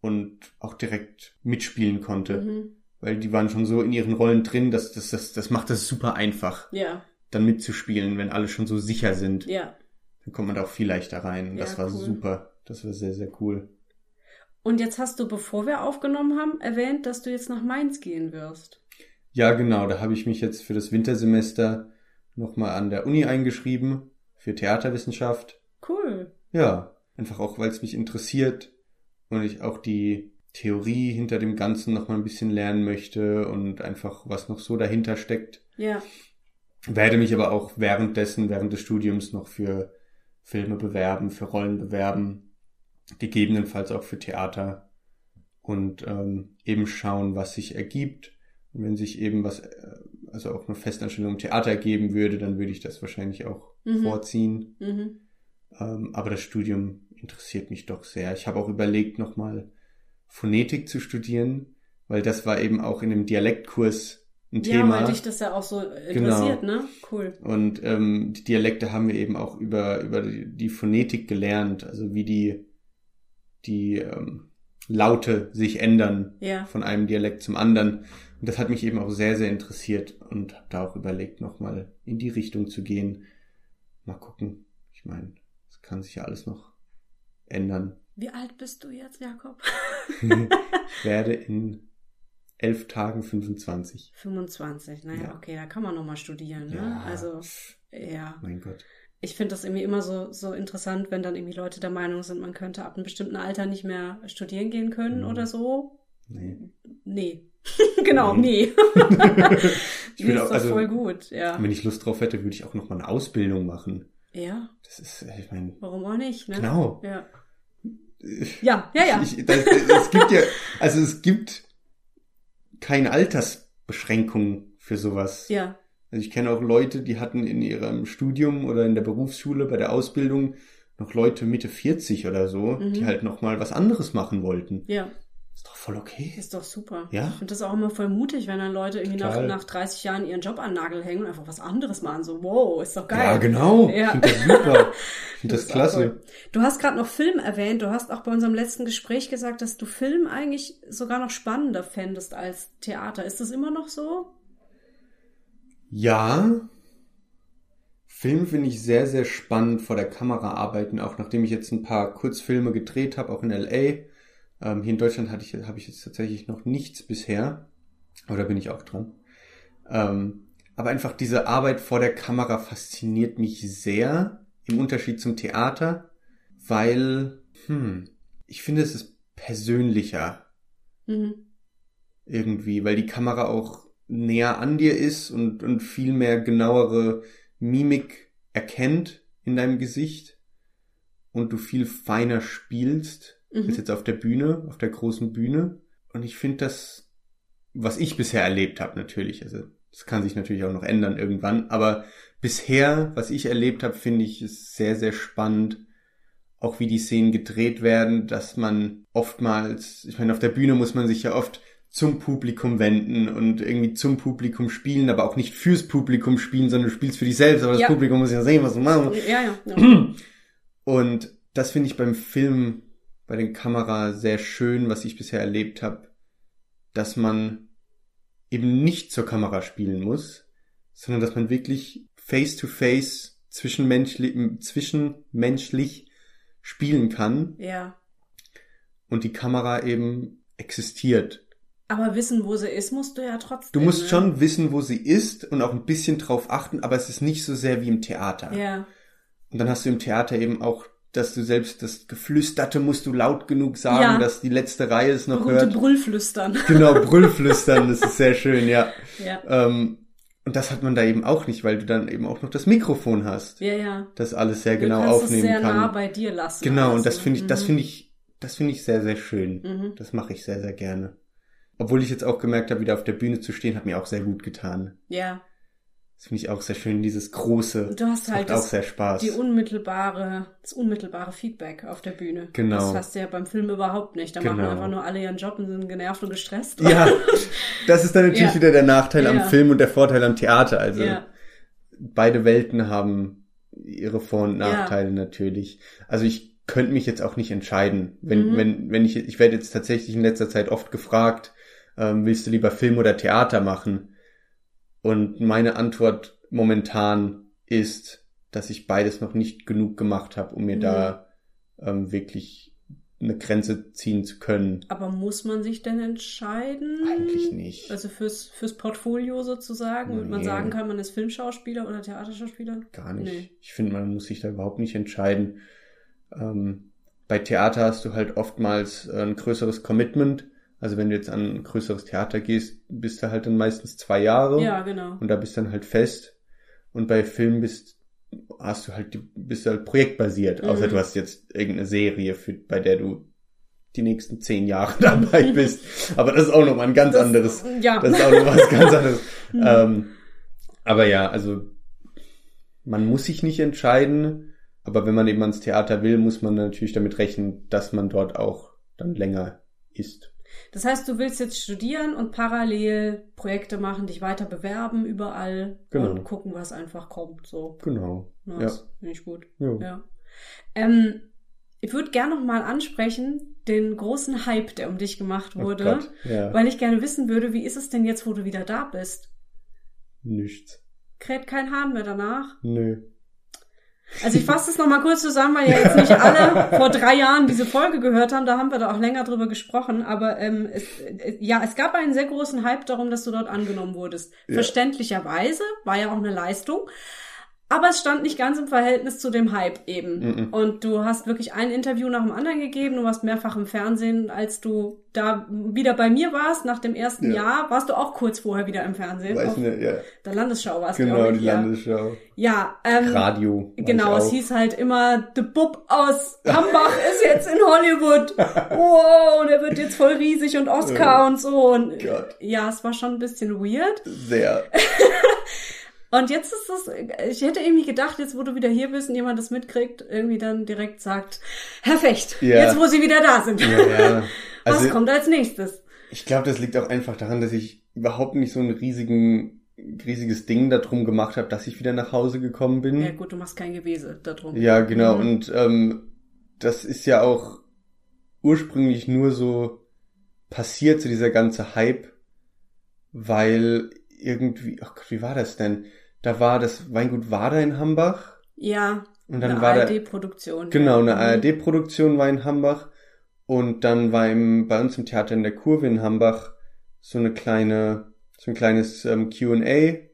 und auch direkt mitspielen konnte. Mhm. Weil die waren schon so in ihren Rollen drin, dass das, das, das macht das super einfach, Ja, dann mitzuspielen, wenn alle schon so sicher sind. ja. Dann kommt man da auch viel leichter rein. Und Ja, das war cool. super. Das war sehr, sehr cool. Und jetzt hast du, bevor wir aufgenommen haben, erwähnt, dass du jetzt nach Mainz gehen wirst. Ja, genau. Da habe ich mich jetzt für das Wintersemester nochmal an der Uni eingeschrieben für Theaterwissenschaft. Cool. Ja, einfach auch, weil es mich interessiert und ich auch die Theorie hinter dem Ganzen nochmal ein bisschen lernen möchte und einfach was noch so dahinter steckt. Ja. Werde mich aber auch währenddessen, während des Studiums noch für Filme bewerben, für Rollen bewerben, gegebenenfalls auch für Theater und ähm, eben schauen, was sich ergibt. Und wenn sich eben was, äh, also auch eine Festanstellung im Theater ergeben würde, dann würde ich das wahrscheinlich auch Mhm. vorziehen. Mhm. Ähm, aber das Studium interessiert mich doch sehr. Ich habe auch überlegt, nochmal Phonetik zu studieren, weil das war eben auch in dem Dialektkurs ein Ja, Thema. weil dich das ja auch so interessiert, ne? Cool. Und ähm, die Dialekte haben wir eben auch über, über die, die Phonetik gelernt, also wie die, die ähm, Laute sich ändern Ja. von einem Dialekt zum anderen. Und das hat mich eben auch sehr, sehr interessiert und habe da auch überlegt, nochmal in die Richtung zu gehen. Mal gucken. Ich meine, es kann sich ja alles noch ändern. Wie alt bist du jetzt, Jakob? ich werde in elf Tagen 25. 25, naja, Ja. okay, da kann man nochmal studieren, ne? Ja. Also, ja. Mein Gott. Ich finde das irgendwie immer so, so interessant, wenn dann irgendwie Leute der Meinung sind, man könnte ab einem bestimmten Alter nicht mehr studieren gehen können Mhm. oder so. Nee. Nee. genau, Nee. Ich nee, ist auch, also, voll gut, ja. wenn ich Lust drauf hätte, würde ich auch noch mal eine Ausbildung machen. Ja, Das ist, äh, ich meine, warum auch nicht, ne? genau. Ja. Ja, ja, ja. Ich, das, es gibt ja, also es gibt keine Altersbeschränkung für sowas. Ja, Also ich kenne auch Leute, die hatten in ihrem Studium oder in der Berufsschule bei der Ausbildung noch Leute Mitte 40 oder so, Mhm. die halt noch mal was anderes machen wollten. ja. Ist doch voll okay. Ist doch super. Ja. Ich finde das auch immer voll mutig, wenn dann Leute irgendwie nach, nach 30 Jahren ihren Job an Nagel hängen und einfach was anderes machen. So, wow, ist doch geil. Ja, genau. Ja. Ich finde das super. Ich finde das auch klasse. Du hast gerade noch Film erwähnt. Du hast auch bei unserem letzten Gespräch gesagt, dass du Film eigentlich sogar noch spannender fändest als Theater. Ist das immer noch so? Ja. Film finde ich sehr, sehr spannend vor der Kamera arbeiten, auch nachdem ich jetzt ein paar Kurzfilme gedreht habe, auch in LA. Ähm, hier in Deutschland hatte ich, habe ich jetzt tatsächlich noch nichts bisher. Aber da bin ich auch dran. Ähm, aber einfach diese Arbeit vor der Kamera fasziniert mich sehr, im Unterschied zum Theater, weil, hm, ich finde, es ist persönlicher Mhm. irgendwie, weil die Kamera auch näher an dir ist und, und viel mehr genauere Mimik erkennt in deinem Gesicht und du viel feiner spielst Mhm. als jetzt auf der Bühne, auf der großen Bühne. Und ich finde das, was ich bisher erlebt habe, natürlich, also das kann sich natürlich auch noch ändern irgendwann, aber bisher, was ich erlebt habe, finde ich es sehr, sehr spannend, auch wie die Szenen gedreht werden, dass man oftmals, ich meine, auf der Bühne muss man sich ja oft zum Publikum wenden und irgendwie zum Publikum spielen, aber auch nicht fürs Publikum spielen, sondern du spielst für dich selbst, aber das Ja. Publikum muss ja sehen, was du machst. Ja, ja. ja. Und das finde ich beim Film, bei den Kamera sehr schön, was ich bisher erlebt habe, dass man eben nicht zur Kamera spielen muss, sondern dass man wirklich face to face zwischenmenschlich, zwischenmenschlich spielen kann ja. und die Kamera eben existiert. Aber wissen, wo sie ist, musst du ja trotzdem. Du musst ne? schon wissen, wo sie ist und auch ein bisschen drauf achten, aber es ist nicht so sehr wie im Theater. Ja. Und dann hast du im Theater eben auch, dass du selbst das Geflüsterte musst du laut genug sagen, Ja. dass die letzte Reihe es noch Berühmte hört. Brüllflüstern. Genau, Brüllflüstern, das ist sehr schön, ja. ja. Ähm, und das hat man da eben auch nicht, weil du dann eben auch noch das Mikrofon hast, Ja, ja. das alles sehr Du genau kannst aufnehmen es sehr kann. nah bei dir lassen. genau, und alles, das ne? finde ich, das Mhm. finde ich, das finde ich sehr, sehr schön. Mhm. Das mache ich sehr, sehr gerne. Obwohl ich jetzt auch gemerkt habe, wieder auf der Bühne zu stehen, hat mir auch sehr gut getan. Ja. Das finde ich auch sehr schön, dieses große. Du hast das halt macht auch das, sehr Spaß. die unmittelbare, das unmittelbare Feedback auf der Bühne. Genau. Das hast du ja beim Film überhaupt nicht. Da machen Genau. einfach nur alle ihren Job und sind genervt und gestresst. Ja, das ist dann natürlich Ja. wieder der Nachteil Ja. am Film und der Vorteil am Theater. Also Ja. beide Welten haben ihre Vor- und. Nachteile natürlich. Also ich könnte mich jetzt auch nicht entscheiden. Wenn, Mhm. wenn, wenn ich, ich werde jetzt tatsächlich in letzter Zeit oft gefragt, ähm, willst du lieber Film oder Theater machen? Und meine Antwort momentan ist, dass ich beides noch nicht genug gemacht habe, um mir Mhm. da ähm, wirklich eine Grenze ziehen zu können. Aber muss man sich denn entscheiden? Eigentlich nicht. Also fürs, fürs Portfolio sozusagen, damit man Nee. sagen kann, man ist Filmschauspieler oder Theaterschauspieler? Gar nicht. Nee. Ich finde, man muss sich da überhaupt nicht entscheiden. Ähm, bei Theater hast du halt oftmals äh, ein größeres Commitment. Also wenn du jetzt an ein größeres Theater gehst, bist du halt dann meistens zwei Jahre Ja, genau. und da bist du dann halt fest. Und bei Film bist hast du halt die- bist du halt projektbasiert, außer Mhm. du hast jetzt irgendeine Serie, für, bei der du die nächsten zehn Jahre dabei bist. Aber das ist auch nochmal ein ganz Das- anderes Ja. das ist auch noch was ganz anderes. Mhm. ähm, aber ja, also man muss sich nicht entscheiden, aber wenn man eben ans Theater will, muss man natürlich damit rechnen, dass man dort auch dann länger ist. Das heißt, du willst jetzt studieren und parallel Projekte machen, dich weiter bewerben überall Genau. und gucken, was einfach kommt. So, Genau. nice. finde ich gut. Ja. Ja. Ähm, ich würde gerne noch mal ansprechen den großen Hype, der um dich gemacht Oh wurde, Gott. Ja. weil ich gerne wissen würde, wie ist es denn jetzt, wo du wieder da bist? Nichts. Kräht kein Hahn mehr danach? Nö. Also ich fasse das nochmal kurz zusammen, weil ja jetzt nicht alle vor drei Jahren diese Folge gehört haben. Da haben wir da auch länger drüber gesprochen. Aber ähm, es, äh, ja, es gab einen sehr großen Hype darum, dass du dort angenommen wurdest. Ja. Verständlicherweise, war ja auch eine Leistung. Aber es stand nicht ganz im Verhältnis zu dem Hype eben. Mhm. Und du hast wirklich ein Interview nach dem anderen gegeben. Du warst mehrfach im Fernsehen. Als du da wieder bei mir warst, nach dem ersten Ja. Jahr, warst du auch kurz vorher wieder im Fernsehen. Weiß Auf nicht, ja. der Landesschau warst du, Genau, glaube ich. die ja. Landesschau. Ja, ähm, Radio. Genau, es hieß halt immer, The Bub aus Hambach ist jetzt in Hollywood. Wow, der wird jetzt voll riesig und Oscar und so. Und Gott. ja, es war schon ein bisschen weird. Sehr. Und jetzt ist es, ich hätte irgendwie gedacht, jetzt wo du wieder hier bist und jemand das mitkriegt, irgendwie dann direkt sagt, Herr Fecht, Ja. jetzt wo Sie wieder da sind. Ja, ja. Was Also, kommt als nächstes? ich glaube, das liegt auch einfach daran, dass ich überhaupt nicht so ein riesigen, riesiges Ding darum gemacht habe, dass ich wieder nach Hause gekommen bin. Ja gut, du machst kein Gewese darum. Ja, genau. Mhm. Und ähm, das ist ja auch ursprünglich nur so passiert, so dieser ganze Hype, weil irgendwie, ach Gott, wie war das denn? Da war das Weingut Wader in Hambach Ja, und dann eine war da ARD-Produktion. genau eine Mhm. ARD-Produktion war in Hambach und dann war im, bei uns im Theater in der Kurve in Hambach so eine kleine, so ein kleines ähm, Q&A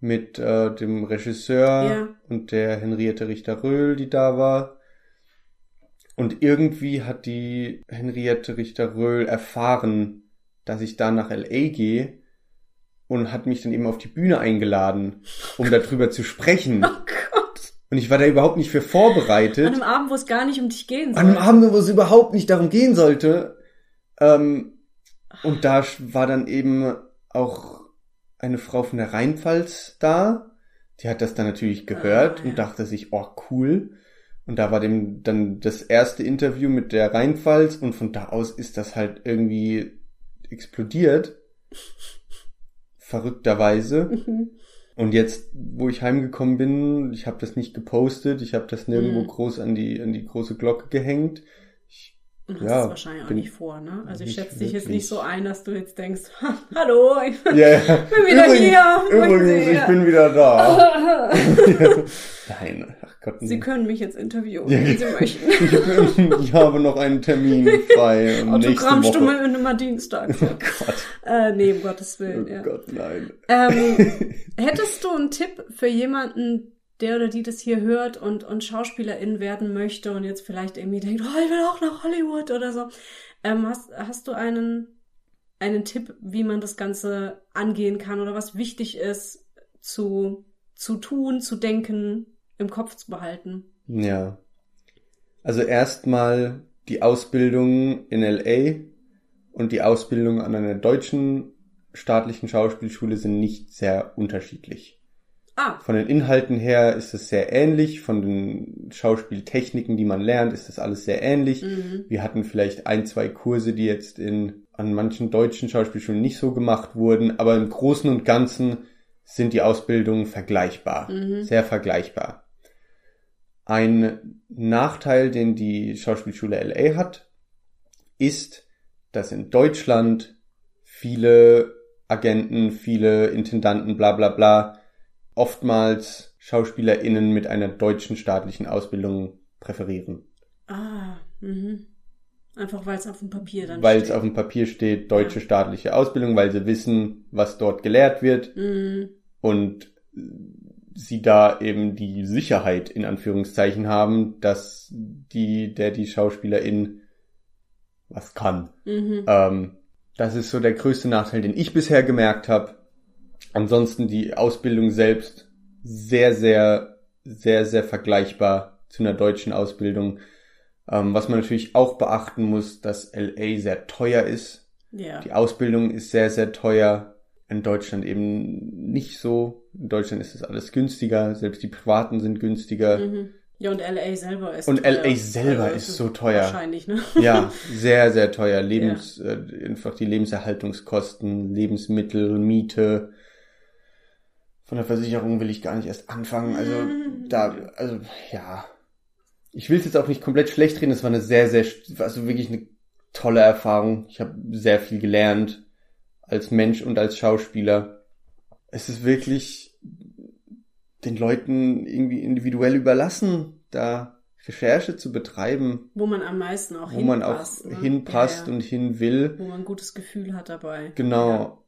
mit äh, dem Regisseur Ja. und der Henriette Richter-Röhl, die da war. Und irgendwie hat die Henriette Richter-Röhl erfahren, dass ich da nach L.A. gehe und hat mich dann eben auf die Bühne eingeladen, um darüber zu sprechen. Oh Gott. Und ich war da überhaupt nicht für vorbereitet. An einem Abend, wo es gar nicht um dich gehen soll. An einem Abend, wo es überhaupt nicht darum gehen sollte. Ähm, und da war dann eben auch eine Frau von der Rheinpfalz da. Die hat das dann natürlich gehört Ah, und ja. dachte sich, oh cool. Und da war dem dann das erste Interview mit der Rheinpfalz und von da aus ist das halt irgendwie explodiert. Verrückterweise. Mhm. Und jetzt, wo ich heimgekommen bin, ich habe das nicht gepostet, ich habe das nirgendwo Mhm. groß an die an die große Glocke gehängt. Und hast Ja, es wahrscheinlich auch bin- nicht vor, ne? Also ich schätze dich jetzt nicht so ein, dass du jetzt denkst, "Ha, hallo, ich bin ja, ja. wieder übrigens, hier. Übrigens, ich bin wieder da. Nein, ach Gott. Sie können mich jetzt interviewen, Ja, wenn Sie möchten. ich, bin, habe noch einen Termin frei. Autogrammstunde immer Dienstag. Oh Gott, äh, nee, um Gottes oh Willen, ja. Gott, nein. Ähm, hättest du einen Tipp für jemanden, der oder die das hier hört und, und Schauspielerin werden möchte und jetzt vielleicht irgendwie denkt, oh, ich will auch nach Hollywood oder so. Ähm, hast, hast du einen, einen Tipp, wie man das Ganze angehen kann oder was wichtig ist zu, zu tun, zu denken, im Kopf zu behalten? Ja. Also erstmal die Ausbildung in LA und die Ausbildung an einer deutschen staatlichen Schauspielschule sind nicht sehr unterschiedlich. Ah, Von den Inhalten her ist es sehr ähnlich, von den Schauspieltechniken, die man lernt, ist das alles sehr ähnlich. mhm. Wir hatten vielleicht ein, zwei Kurse, die jetzt in, an manchen deutschen Schauspielschulen nicht so gemacht wurden, aber im Großen und Ganzen sind die Ausbildungen vergleichbar, Mhm. sehr vergleichbar. Ein Nachteil, den die Schauspielschule LA hat, ist, dass in Deutschland viele Agenten, viele Intendanten, bla bla bla, oftmals SchauspielerInnen mit einer deutschen staatlichen Ausbildung präferieren. Ah, mhm. Einfach weil es auf dem Papier dann Weil es steht. auf dem Papier steht, deutsche staatliche Ausbildung, weil sie wissen, was dort gelehrt wird Mhm. und sie da eben die Sicherheit in Anführungszeichen haben, dass die, der die Schauspielerin was kann. Mhm. Ähm, das ist so der größte Nachteil, den ich bisher gemerkt habe. Ansonsten die Ausbildung selbst sehr, sehr, sehr, sehr vergleichbar zu einer deutschen Ausbildung. Ähm, was man natürlich auch beachten muss, dass LA sehr teuer ist. Ja. Die Ausbildung ist sehr, sehr teuer. In Deutschland eben nicht so. In Deutschland ist das alles günstiger. Selbst die privaten sind günstiger. Mhm. Ja, und LA selber ist Und teuer. LA selber Also, ist so teuer. Wahrscheinlich, ne? Ja, sehr, sehr teuer. Lebens, äh, einfach die Lebenserhaltungskosten, Lebensmittel, Miete. Von der Versicherung will ich gar nicht erst anfangen. Also da, also ja. Ich will es jetzt auch nicht komplett schlecht reden. Es war eine sehr, sehr, also wirklich eine tolle Erfahrung. Ich habe sehr viel gelernt als Mensch und als Schauspieler. Es ist wirklich den Leuten irgendwie individuell überlassen, da Recherche zu betreiben Wo man am meisten auch wo man auch hinpasst. ne? hinpasst ja, ja. und hin will. Wo man ein gutes Gefühl hat dabei. Genau.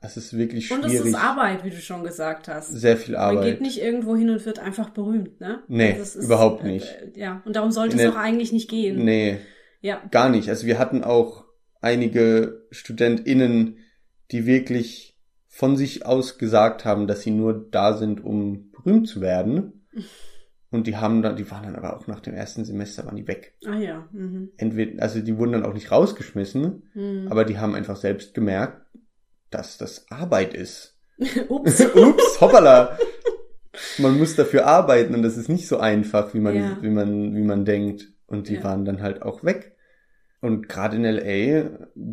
Es ist wirklich Und es schwierig. ist Arbeit, wie du schon gesagt hast. Sehr viel Man geht Arbeit. nicht irgendwo hin und wird einfach berühmt, ne? Nee, Das ist, überhaupt äh, nicht. äh, Ja, und darum sollte es auch eigentlich nicht gehen. Nee, Ja, gar nicht. Also wir hatten auch einige StudentInnen, die wirklich von sich aus gesagt haben, dass sie nur da sind, um berühmt zu werden. Und die haben dann, die waren dann aber auch nach dem ersten Semester waren die weg. ah ja. Mhm. Entweder, also die wurden dann auch nicht rausgeschmissen, Mhm. aber die haben einfach selbst gemerkt, dass das Arbeit ist. Ups. Ups, hoppala. Man muss dafür arbeiten und das ist nicht so einfach, wie man, Ja. wie man, wie man denkt. Und die Ja. waren dann halt auch weg. Und gerade in LA,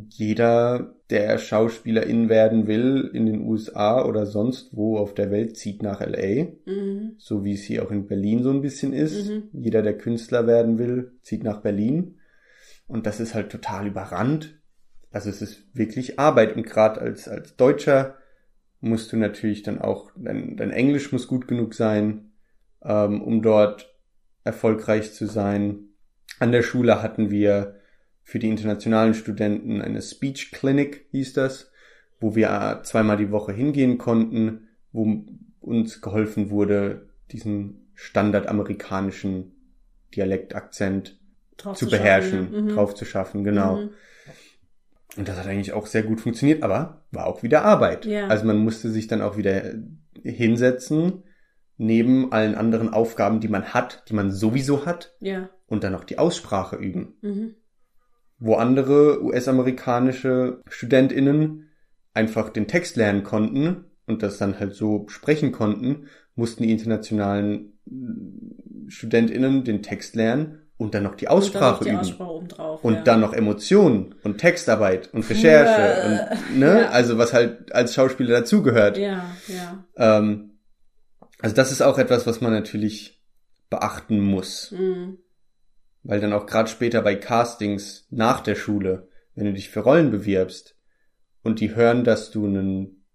jeder, der Schauspielerin werden will in den USA oder sonst wo auf der Welt, zieht nach LA. Mhm. So wie es hier auch in Berlin so ein bisschen ist. Mhm. Jeder, der Künstler werden will, zieht nach Berlin. Und das ist halt total überrannt. Also es ist wirklich Arbeit. Und gerade als, als Deutscher musst du natürlich dann auch, dein, dein Englisch muss gut genug sein, ähm, um dort erfolgreich zu sein. An der Schule hatten wir für die internationalen Studenten eine Speech Clinic, hieß das, wo wir äh, zweimal die Woche hingehen konnten, wo uns geholfen wurde, diesen standardamerikanischen Dialektakzent zu beherrschen. Mhm. drauf zu schaffen, genau. Mhm. Und das hat eigentlich auch sehr gut funktioniert, aber war auch wieder Arbeit. Ja. Also man musste sich dann auch wieder hinsetzen, neben allen anderen Aufgaben, die man hat, die man sowieso hat, Ja. und dann noch die Aussprache üben. Mhm. Wo andere US-amerikanische StudentInnen einfach den Text lernen konnten und das dann halt so sprechen konnten, mussten die internationalen äh, StudentInnen den Text lernen und dann noch die Und dann noch Aussprache die üben. Aussprache. Und ja. dann noch Emotionen und Textarbeit und Recherche und ne, Ja. also was halt als Schauspieler dazugehört. Ja, ja. Ähm, also das ist auch etwas, was man natürlich beachten muss, Mhm. weil dann auch gerade später bei Castings nach der Schule, wenn du dich für Rollen bewirbst und die hören, dass du einen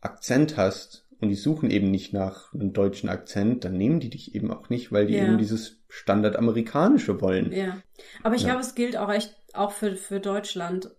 Akzent hast und die suchen eben nicht nach einem deutschen Akzent, dann nehmen die dich eben auch nicht, weil die Ja. eben dieses Standardamerikanische wollen. Ja. Aber ich Ja. glaube, es gilt auch echt auch für, für Deutschland.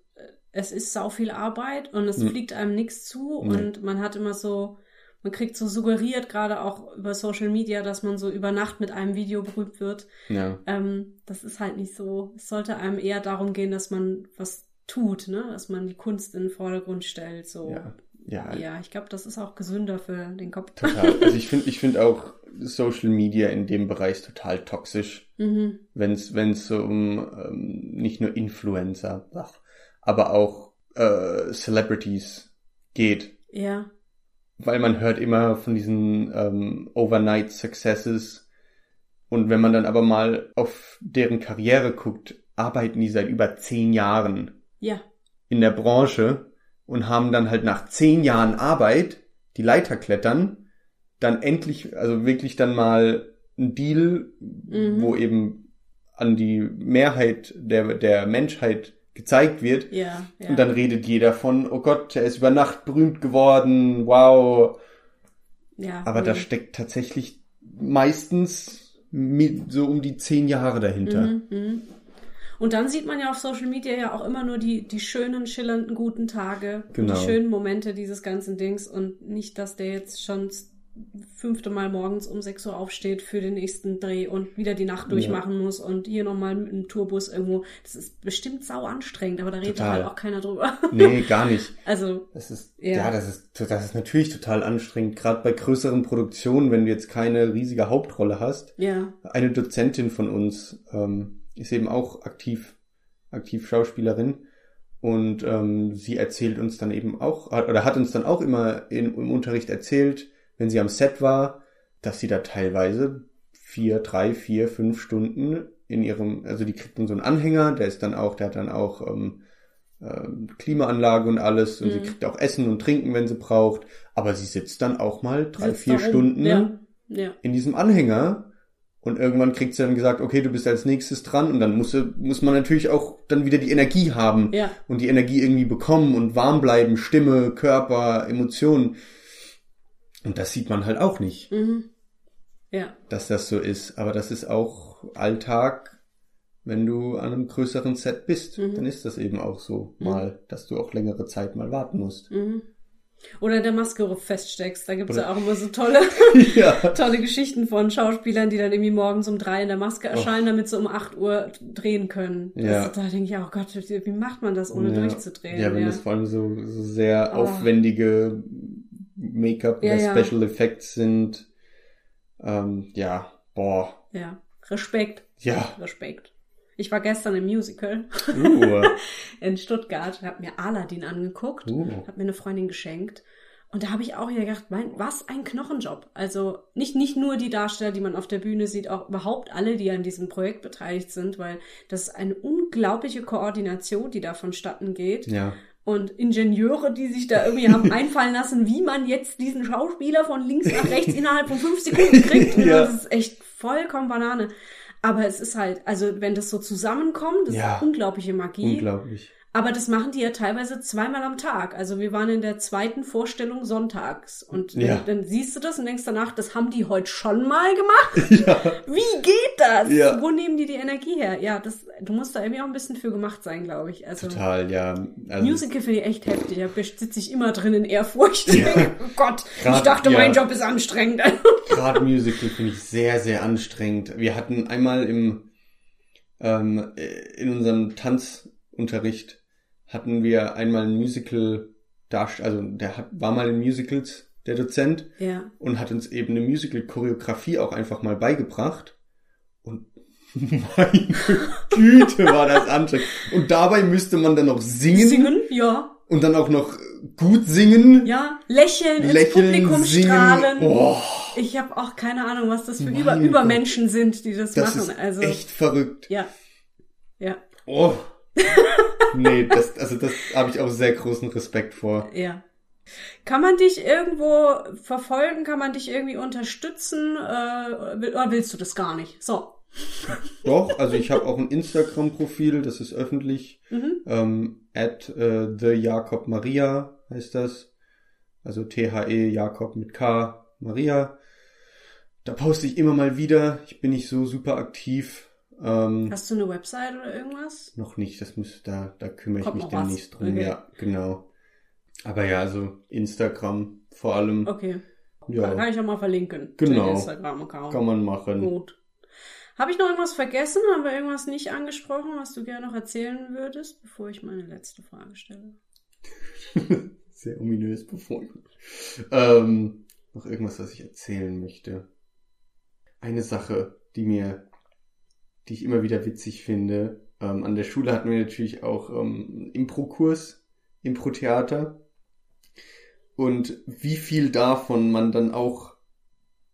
Es ist sau viel Arbeit und es Hm. fliegt einem nichts zu Nee. und man hat immer so, man kriegt so suggeriert, gerade auch über Social Media, dass man so über Nacht mit einem Video berühmt wird. Ja. Ähm, das ist halt nicht so. Es sollte einem eher darum gehen, dass man was tut, ne? Dass man die Kunst in den Vordergrund stellt. So. Ja. Ja, Ja, ich glaube, das ist auch gesünder für den Kopf. Total. Also ich finde ich finde auch Social Media in dem Bereich total toxisch, mhm. wenn es wenn es so um ähm, nicht nur Influencer, ach, aber auch äh, Celebrities geht, Ja. weil man hört immer von diesen ähm, Overnight Successes und wenn man dann aber mal auf deren Karriere guckt, arbeiten die seit über zehn Jahren Ja. in der Branche und haben dann halt nach zehn Jahren Arbeit die Leiter klettern, dann endlich, also wirklich dann mal ein Deal, Mhm. wo eben an die Mehrheit der, der Menschheit gezeigt wird. Ja. ja. Und dann redet jeder von, oh Gott, er ist über Nacht berühmt geworden, wow. ja. Aber da nee. steckt tatsächlich meistens mi- so um die zehn Jahre dahinter. Mhm, mhm. Und dann sieht man ja auf Social Media ja auch immer nur die, die schönen, schillernden, guten Tage, Genau. die schönen Momente dieses ganzen Dings und nicht, dass der jetzt schon fünfte Mal morgens um 6 Uhr aufsteht für den nächsten Dreh und wieder die Nacht durchmachen muss und hier nochmal mit einem Tourbus irgendwo. Das ist bestimmt sau anstrengend, aber da redet Total. halt auch keiner drüber. Nee, gar nicht. Also, Das ist, Ja. ja, das ist, das ist natürlich total anstrengend, gerade bei größeren Produktionen, wenn du jetzt keine riesige Hauptrolle hast. ja. Eine Dozentin von uns ähm, ist eben auch aktiv, aktiv Schauspielerin und ähm, sie erzählt uns dann eben auch, oder hat uns dann auch immer in, im Unterricht erzählt, wenn sie am Set war, dass sie da teilweise vier, drei, vier, fünf Stunden in ihrem, also die kriegt dann so einen Anhänger, der ist dann auch, der hat dann auch ähm, ähm, Klimaanlage und alles und Mhm. sie kriegt auch Essen und Trinken, wenn sie braucht, aber sie sitzt dann auch mal drei, Sitzt vier. Stunden Ja. Ja. in diesem Anhänger und irgendwann kriegt sie dann gesagt, okay, du bist als nächstes dran und dann muss, muss man natürlich auch dann wieder die Energie haben Ja. und die Energie irgendwie bekommen und warm bleiben, Stimme, Körper, Emotionen. Und das sieht man halt auch nicht, Mhm. Ja. dass das so ist. Aber das ist auch Alltag, wenn du an einem größeren Set bist. Mhm. Dann ist das eben auch so mal, dass du auch längere Zeit mal warten musst. Mhm. Oder in der Maske feststeckst. Da gibt's Oder- ja auch immer so tolle, ja. tolle Geschichten von Schauspielern, die dann irgendwie morgens um drei in der Maske erscheinen, damit sie um acht Uhr drehen können. Ja. Das, da denke ich auch, Gott, wie macht man das, ohne ja. durchzudrehen? Ja, wenn das vor allem so, so sehr Oh. aufwendige Make-up Ja, ja. Special Effects sind. Ähm, ja, boah. ja. Respekt, Ja. Respekt. Ich war gestern im Musical Uh. in Stuttgart, hab mir Aladdin angeguckt. uh. hat mir eine Freundin geschenkt. Und da habe ich auch gedacht, mein, was ein Knochenjob. Also nicht, nicht nur die Darsteller, die man auf der Bühne sieht, auch überhaupt alle, die an diesem Projekt beteiligt sind, weil das ist eine unglaubliche Koordination, die da vonstatten geht. Ja. Und Ingenieure, die sich da irgendwie haben einfallen lassen, wie man jetzt diesen Schauspieler von links nach rechts innerhalb von fünf Sekunden kriegt. Ja. Das ist echt vollkommen Banane. Aber es ist halt, also wenn das so zusammenkommt, das Ja. ist unglaubliche Magie. Unglaublich. Aber das machen die ja teilweise zweimal am Tag. Also wir waren in der zweiten Vorstellung sonntags. Und Ja. dann, dann siehst du das und denkst danach, das haben die heute schon mal gemacht. Ja. Wie geht das? Ja. Wo nehmen die die Energie her? Ja, das, du musst da irgendwie auch ein bisschen für gemacht sein, glaube ich. Also Total, ja. Also, Musical finde ich echt heftig. Da sitze ich immer drin in Ehrfurcht. Oh Gott, Grad- ich dachte, mein Job ist anstrengend. Gerade Musical finde ich sehr, sehr anstrengend. Wir hatten einmal im, ähm, äh, in unserem Tanzunterricht hatten wir einmal ein Musical also der hat, war mal in Musicals, der Dozent, ja. und hat uns eben eine Musical-Choreografie auch einfach mal beigebracht. Und meine Güte, war das anstrengend. Und dabei müsste man dann noch singen, Singen? Ja. und dann auch noch gut singen, Ja. Lächeln, ins lächeln, Publikum singen. strahlen. Oh, Ich habe auch keine Ahnung, was das für Über. Übermenschen sind, die das, das machen. ist also echt verrückt. ja, ja, Oh. Nee, das, also das habe ich auch sehr großen Respekt vor. ja. Kann man dich irgendwo verfolgen? Kann man dich irgendwie unterstützen? Äh, will- oder willst du das gar nicht? So. Doch, also ich habe auch ein Instagram-Profil, das ist öffentlich. Mhm. Ähm, at äh, the Jakob Maria heißt das. Also T-H-E Jakob mit K Maria. Da poste ich immer mal wieder. Ich bin nicht so super aktiv. Ähm, Hast du eine Website oder irgendwas? noch nicht, das müsste da, da kümmere ich Kommt mich noch was. demnächst drum. Okay. Ja, genau. Aber ja, also Instagram vor allem. Okay. Ja, Kann ich auch mal verlinken. Genau. Instagram-Account. kann man machen. Gut. Habe ich noch irgendwas vergessen? Haben wir irgendwas nicht angesprochen, was du gerne noch erzählen würdest, bevor ich meine letzte Frage stelle? Sehr ominös befunden. Ähm, noch irgendwas, was ich erzählen möchte. Eine Sache, die mir, die ich immer wieder witzig finde. Ähm, an der Schule hatten wir natürlich auch ähm, Impro-Kurs, Impro-Theater. Und wie viel davon man dann auch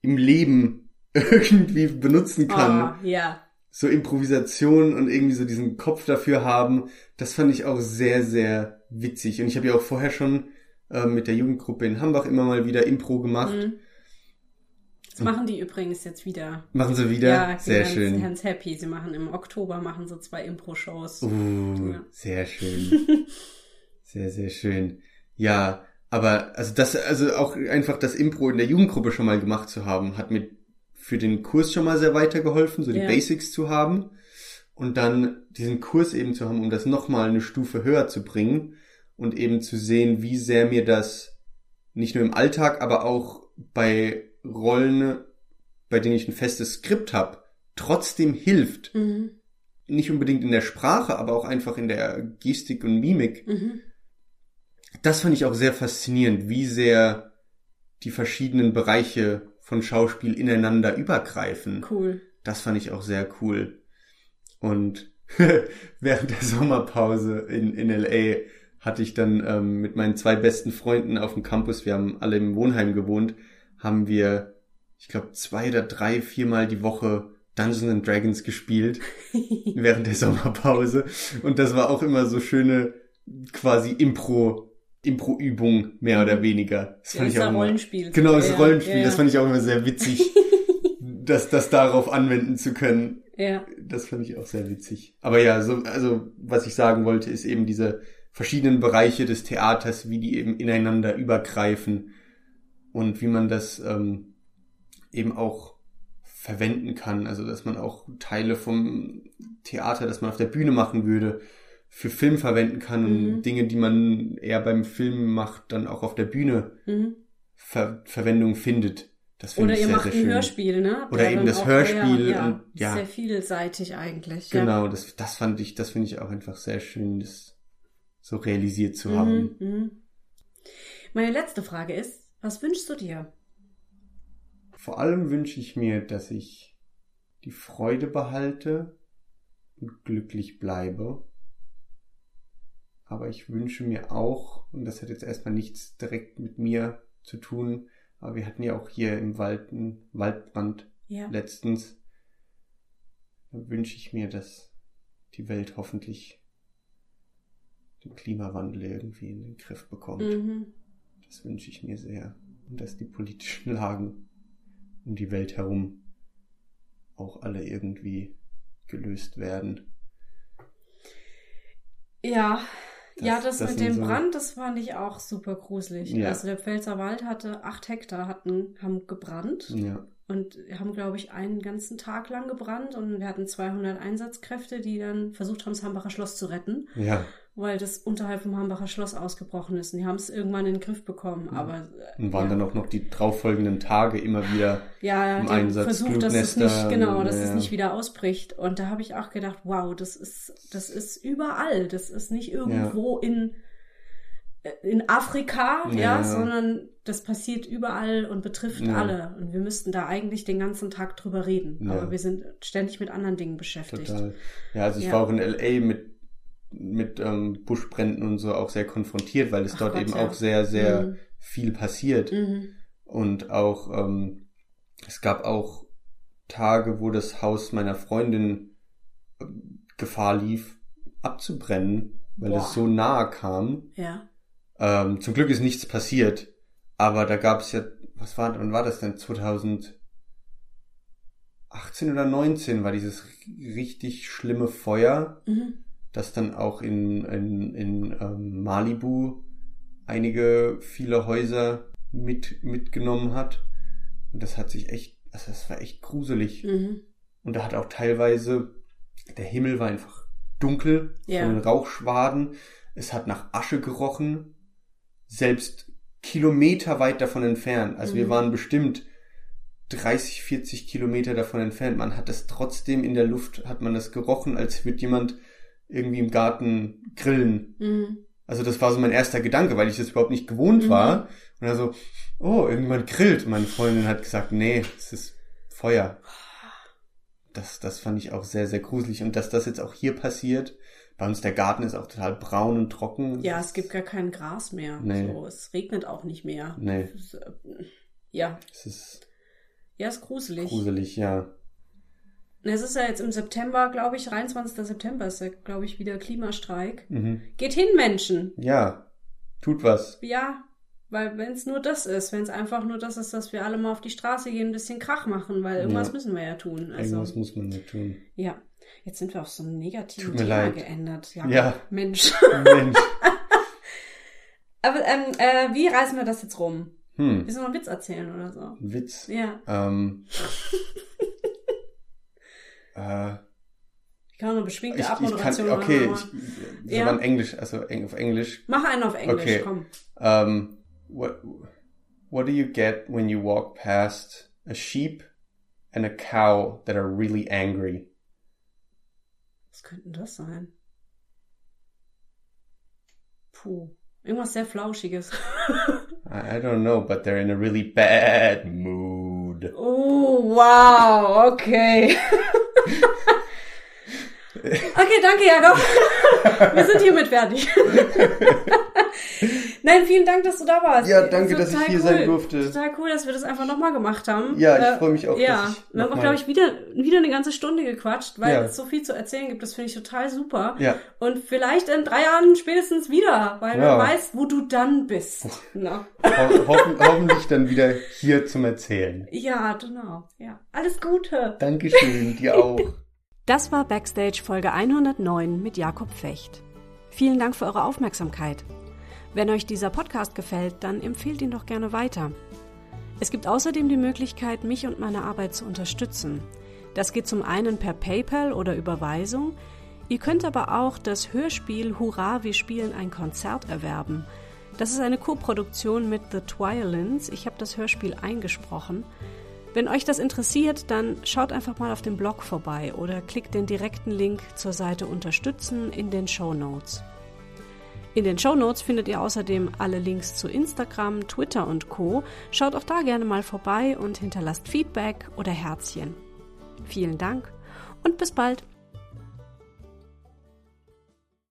im Leben irgendwie benutzen kann Ah, ja. so Improvisation und irgendwie so diesen Kopf dafür haben, das fand ich auch sehr, sehr witzig. Und ich habe ja auch vorher schon äh, mit der Jugendgruppe in Hambach immer mal wieder Impro gemacht. Mhm. Das machen die übrigens jetzt wieder. Machen sie wieder? Ja, sehr ganz, schön. ganz happy. Sie machen im Oktober machen so zwei Impro-Shows. Uh, Ja. sehr schön. sehr, sehr schön. Ja, aber also das, also auch einfach das Impro in der Jugendgruppe schon mal gemacht zu haben, hat mir für den Kurs schon mal sehr weitergeholfen, so die Ja. Basics zu haben. Und dann diesen Kurs eben zu haben, um das nochmal eine Stufe höher zu bringen und eben zu sehen, wie sehr mir das nicht nur im Alltag, aber auch bei Rollen, bei denen ich ein festes Skript habe, trotzdem hilft Mhm. nicht unbedingt in der Sprache, aber auch einfach in der Gestik und Mimik. Mhm. Das fand ich auch sehr faszinierend, wie sehr die verschiedenen Bereiche von Schauspiel ineinander übergreifen. Cool. Das fand ich auch sehr cool. Und während der Sommerpause in, in LA hatte ich dann ähm, mit meinen zwei besten Freunden auf dem Campus, wir haben alle im Wohnheim gewohnt, haben wir, ich glaube, zwei oder drei, viermal die Woche Dungeons and Dragons gespielt während der Sommerpause. Und das war auch immer so schöne quasi Impro, Impro-Übung, mehr oder weniger. Das fand Mhm. Ja, ich ist auch ein immer, Rollenspiel. Genau, das Ja, Rollenspiel, ja. das fand ich auch immer sehr witzig, das, das darauf anwenden zu können. Ja. Das fand ich auch sehr witzig. Aber ja, so, also was ich sagen wollte, ist eben diese verschiedenen Bereiche des Theaters, wie die eben ineinander übergreifen und wie man das ähm, eben auch verwenden kann. Also dass man auch Teile vom Theater, das man auf der Bühne machen würde, für Film verwenden kann Mhm. und Dinge, die man eher beim Film macht, dann auch auf der Bühne Mhm. Ver Verwendung findet. Das finde Oder ich ihr sehr, macht sehr ein schön. Hörspiel, ne? Oder Der eben das Hörspiel Sehr, ja, und- ja. Sehr vielseitig eigentlich. Genau, das, das fand ich, das finde ich auch einfach sehr schön, das so realisiert zu Ja. haben. Mhm, mhm. Meine letzte Frage ist, was wünschst du dir? Vor allem wünsche ich mir, dass ich die Freude behalte und glücklich bleibe. Aber ich wünsche mir auch, und das hat jetzt erstmal nichts direkt mit mir zu tun, aber wir hatten ja auch hier im Wald einen Waldbrand Ja. letztens. Da wünsche ich mir, dass die Welt hoffentlich den Klimawandel irgendwie in den Griff bekommt. Mhm. Das wünsche ich mir sehr. Und dass die politischen Lagen um die Welt herum auch alle irgendwie gelöst werden. Ja. Das- ja, das, das mit dem so- Brand, das fand ich auch super gruselig. Ja. Also der Pfälzer Wald hatte acht Hektar, hatten, haben gebrannt Ja, und haben, glaube ich, einen ganzen Tag lang gebrannt und wir hatten 200 Einsatzkräfte, die dann versucht haben, das Hambacher Schloss zu retten, ja. Weil das unterhalb vom Hambacher Schloss ausgebrochen ist. Und die haben es irgendwann in den Griff bekommen, aber äh, Und waren ja. dann auch noch die darauffolgenden Tage immer wieder. ja, im Einsatz, versucht, dass es nicht, genau, dass es ja. nicht wieder ausbricht. Und da habe ich auch gedacht, wow, das ist, das ist überall. Das ist nicht irgendwo in, in Afrika, ja. Ja. sondern das passiert überall und betrifft Ja. alle. Und wir müssten da eigentlich den ganzen Tag drüber reden. Ja. Aber wir sind ständig mit anderen Dingen beschäftigt. Total. Ja, also ich Ja. war auch in LA mit, mit ähm, Buschbränden und so auch sehr konfrontiert, weil es Ach dort Gott, eben ja. auch sehr, sehr Mhm. viel passiert. Mhm. Und auch, ähm, es gab auch Tage, wo das Haus meiner Freundin ähm, Gefahr lief, abzubrennen, weil Boah. es so nahe kam. Ja. Ähm, zum Glück ist nichts passiert, aber da gab es ja, was war, wann war das denn? 2018 oder 19 war dieses richtig schlimme Feuer, Mhm. Das dann auch in, in, in ähm, Malibu einige, viele Häuser mit, mitgenommen hat. Und das hat sich echt, also das war echt gruselig. Mhm. Und da hat auch teilweise, der Himmel war einfach dunkel, Ja. von den Rauchschwaden. Es hat nach Asche gerochen, selbst Kilometer weit davon entfernt. Also wir Mhm. waren bestimmt 30, 40 Kilometer davon entfernt. Man hat es trotzdem in der Luft, hat man das gerochen, als würde jemand irgendwie im Garten grillen. Mhm. Also das war so mein erster Gedanke, weil ich das überhaupt nicht gewohnt Mhm. war. Und dann so, oh, irgendjemand grillt. Meine Freundin hat gesagt, nee, es ist Feuer. Das, das fand ich auch sehr, sehr gruselig. Und dass das jetzt auch hier passiert, bei uns der Garten ist auch total braun und trocken. Ja, es gibt gar kein Gras mehr. Nee. So, es regnet auch nicht mehr. Nee, äh, Ja, es ist ja, ist gruselig. gruselig, ja. Es ist ja jetzt im September, glaube ich, 23. September ist ja, glaube ich, wieder Klimastreik. Mhm. Geht hin, Menschen. Ja, tut was. Ja, weil wenn es nur das ist, wenn es einfach nur das ist, dass wir alle mal auf die Straße gehen, ein bisschen Krach machen, weil irgendwas Ja. müssen wir ja tun. Also, Irgendwas muss man nicht tun. ja. Jetzt sind wir auf so einem negativen Thema leid. geändert. Ja, Ja. Mensch. Mensch. Aber ähm, äh, wie reißen wir das jetzt rum? Hm, Willst du noch einen Witz erzählen oder so? Witz. Ja. Ähm, äh, Ich kann eine beschwingte ich, ich kann, Abmoderation okay, machen. ich, Ja. Englisch, also eng- auf Englisch. Mach einen auf Englisch, Okay. komm. Um, what what do you get when you walk past a sheep and a cow that are really angry? Was könnte denn das sein? Puh. Irgendwas sehr Flauschiges. I don't know, but they're in a really bad mood. Oh, wow, okay. Okay, danke, Jakob. Wir sind hiermit fertig. Nein, vielen Dank, dass du da warst. Ja, danke, dass ich hier cool. sein durfte. Total cool, dass wir das einfach nochmal gemacht haben. Ja, ich äh, freue mich auch. Ja, wir haben auch, glaube ich, wieder, wieder eine ganze Stunde gequatscht, weil ja. es so viel zu erzählen gibt. Das finde ich total super. Ja. Und vielleicht in drei Jahren spätestens wieder, weil ja. wer weiß, wo du dann bist. Na. Ho hoffen, hoffentlich dann wieder hier zum Erzählen. Ja, genau. Ja. Alles Gute. Dankeschön, dir auch. Das war Backstage Folge 109 mit Jakob Fecht. Vielen Dank für eure Aufmerksamkeit. Wenn euch dieser Podcast gefällt, dann empfehlt ihn doch gerne weiter. Es gibt außerdem die Möglichkeit, mich und meine Arbeit zu unterstützen. Das geht zum einen per PayPal oder Überweisung. Ihr könnt aber auch das Hörspiel Hurra, wir spielen ein Konzert erwerben. Das ist eine Koproduktion mit The Twilins. Ich habe das Hörspiel eingesprochen. Wenn euch das interessiert, dann schaut einfach mal auf dem Blog vorbei oder klickt den direkten Link zur Seite Unterstützen in den Show Notes. In den Show Notes findet ihr außerdem alle Links zu Instagram, Twitter und Co. Schaut auch da gerne mal vorbei und hinterlasst Feedback oder Herzchen. Vielen Dank und bis bald.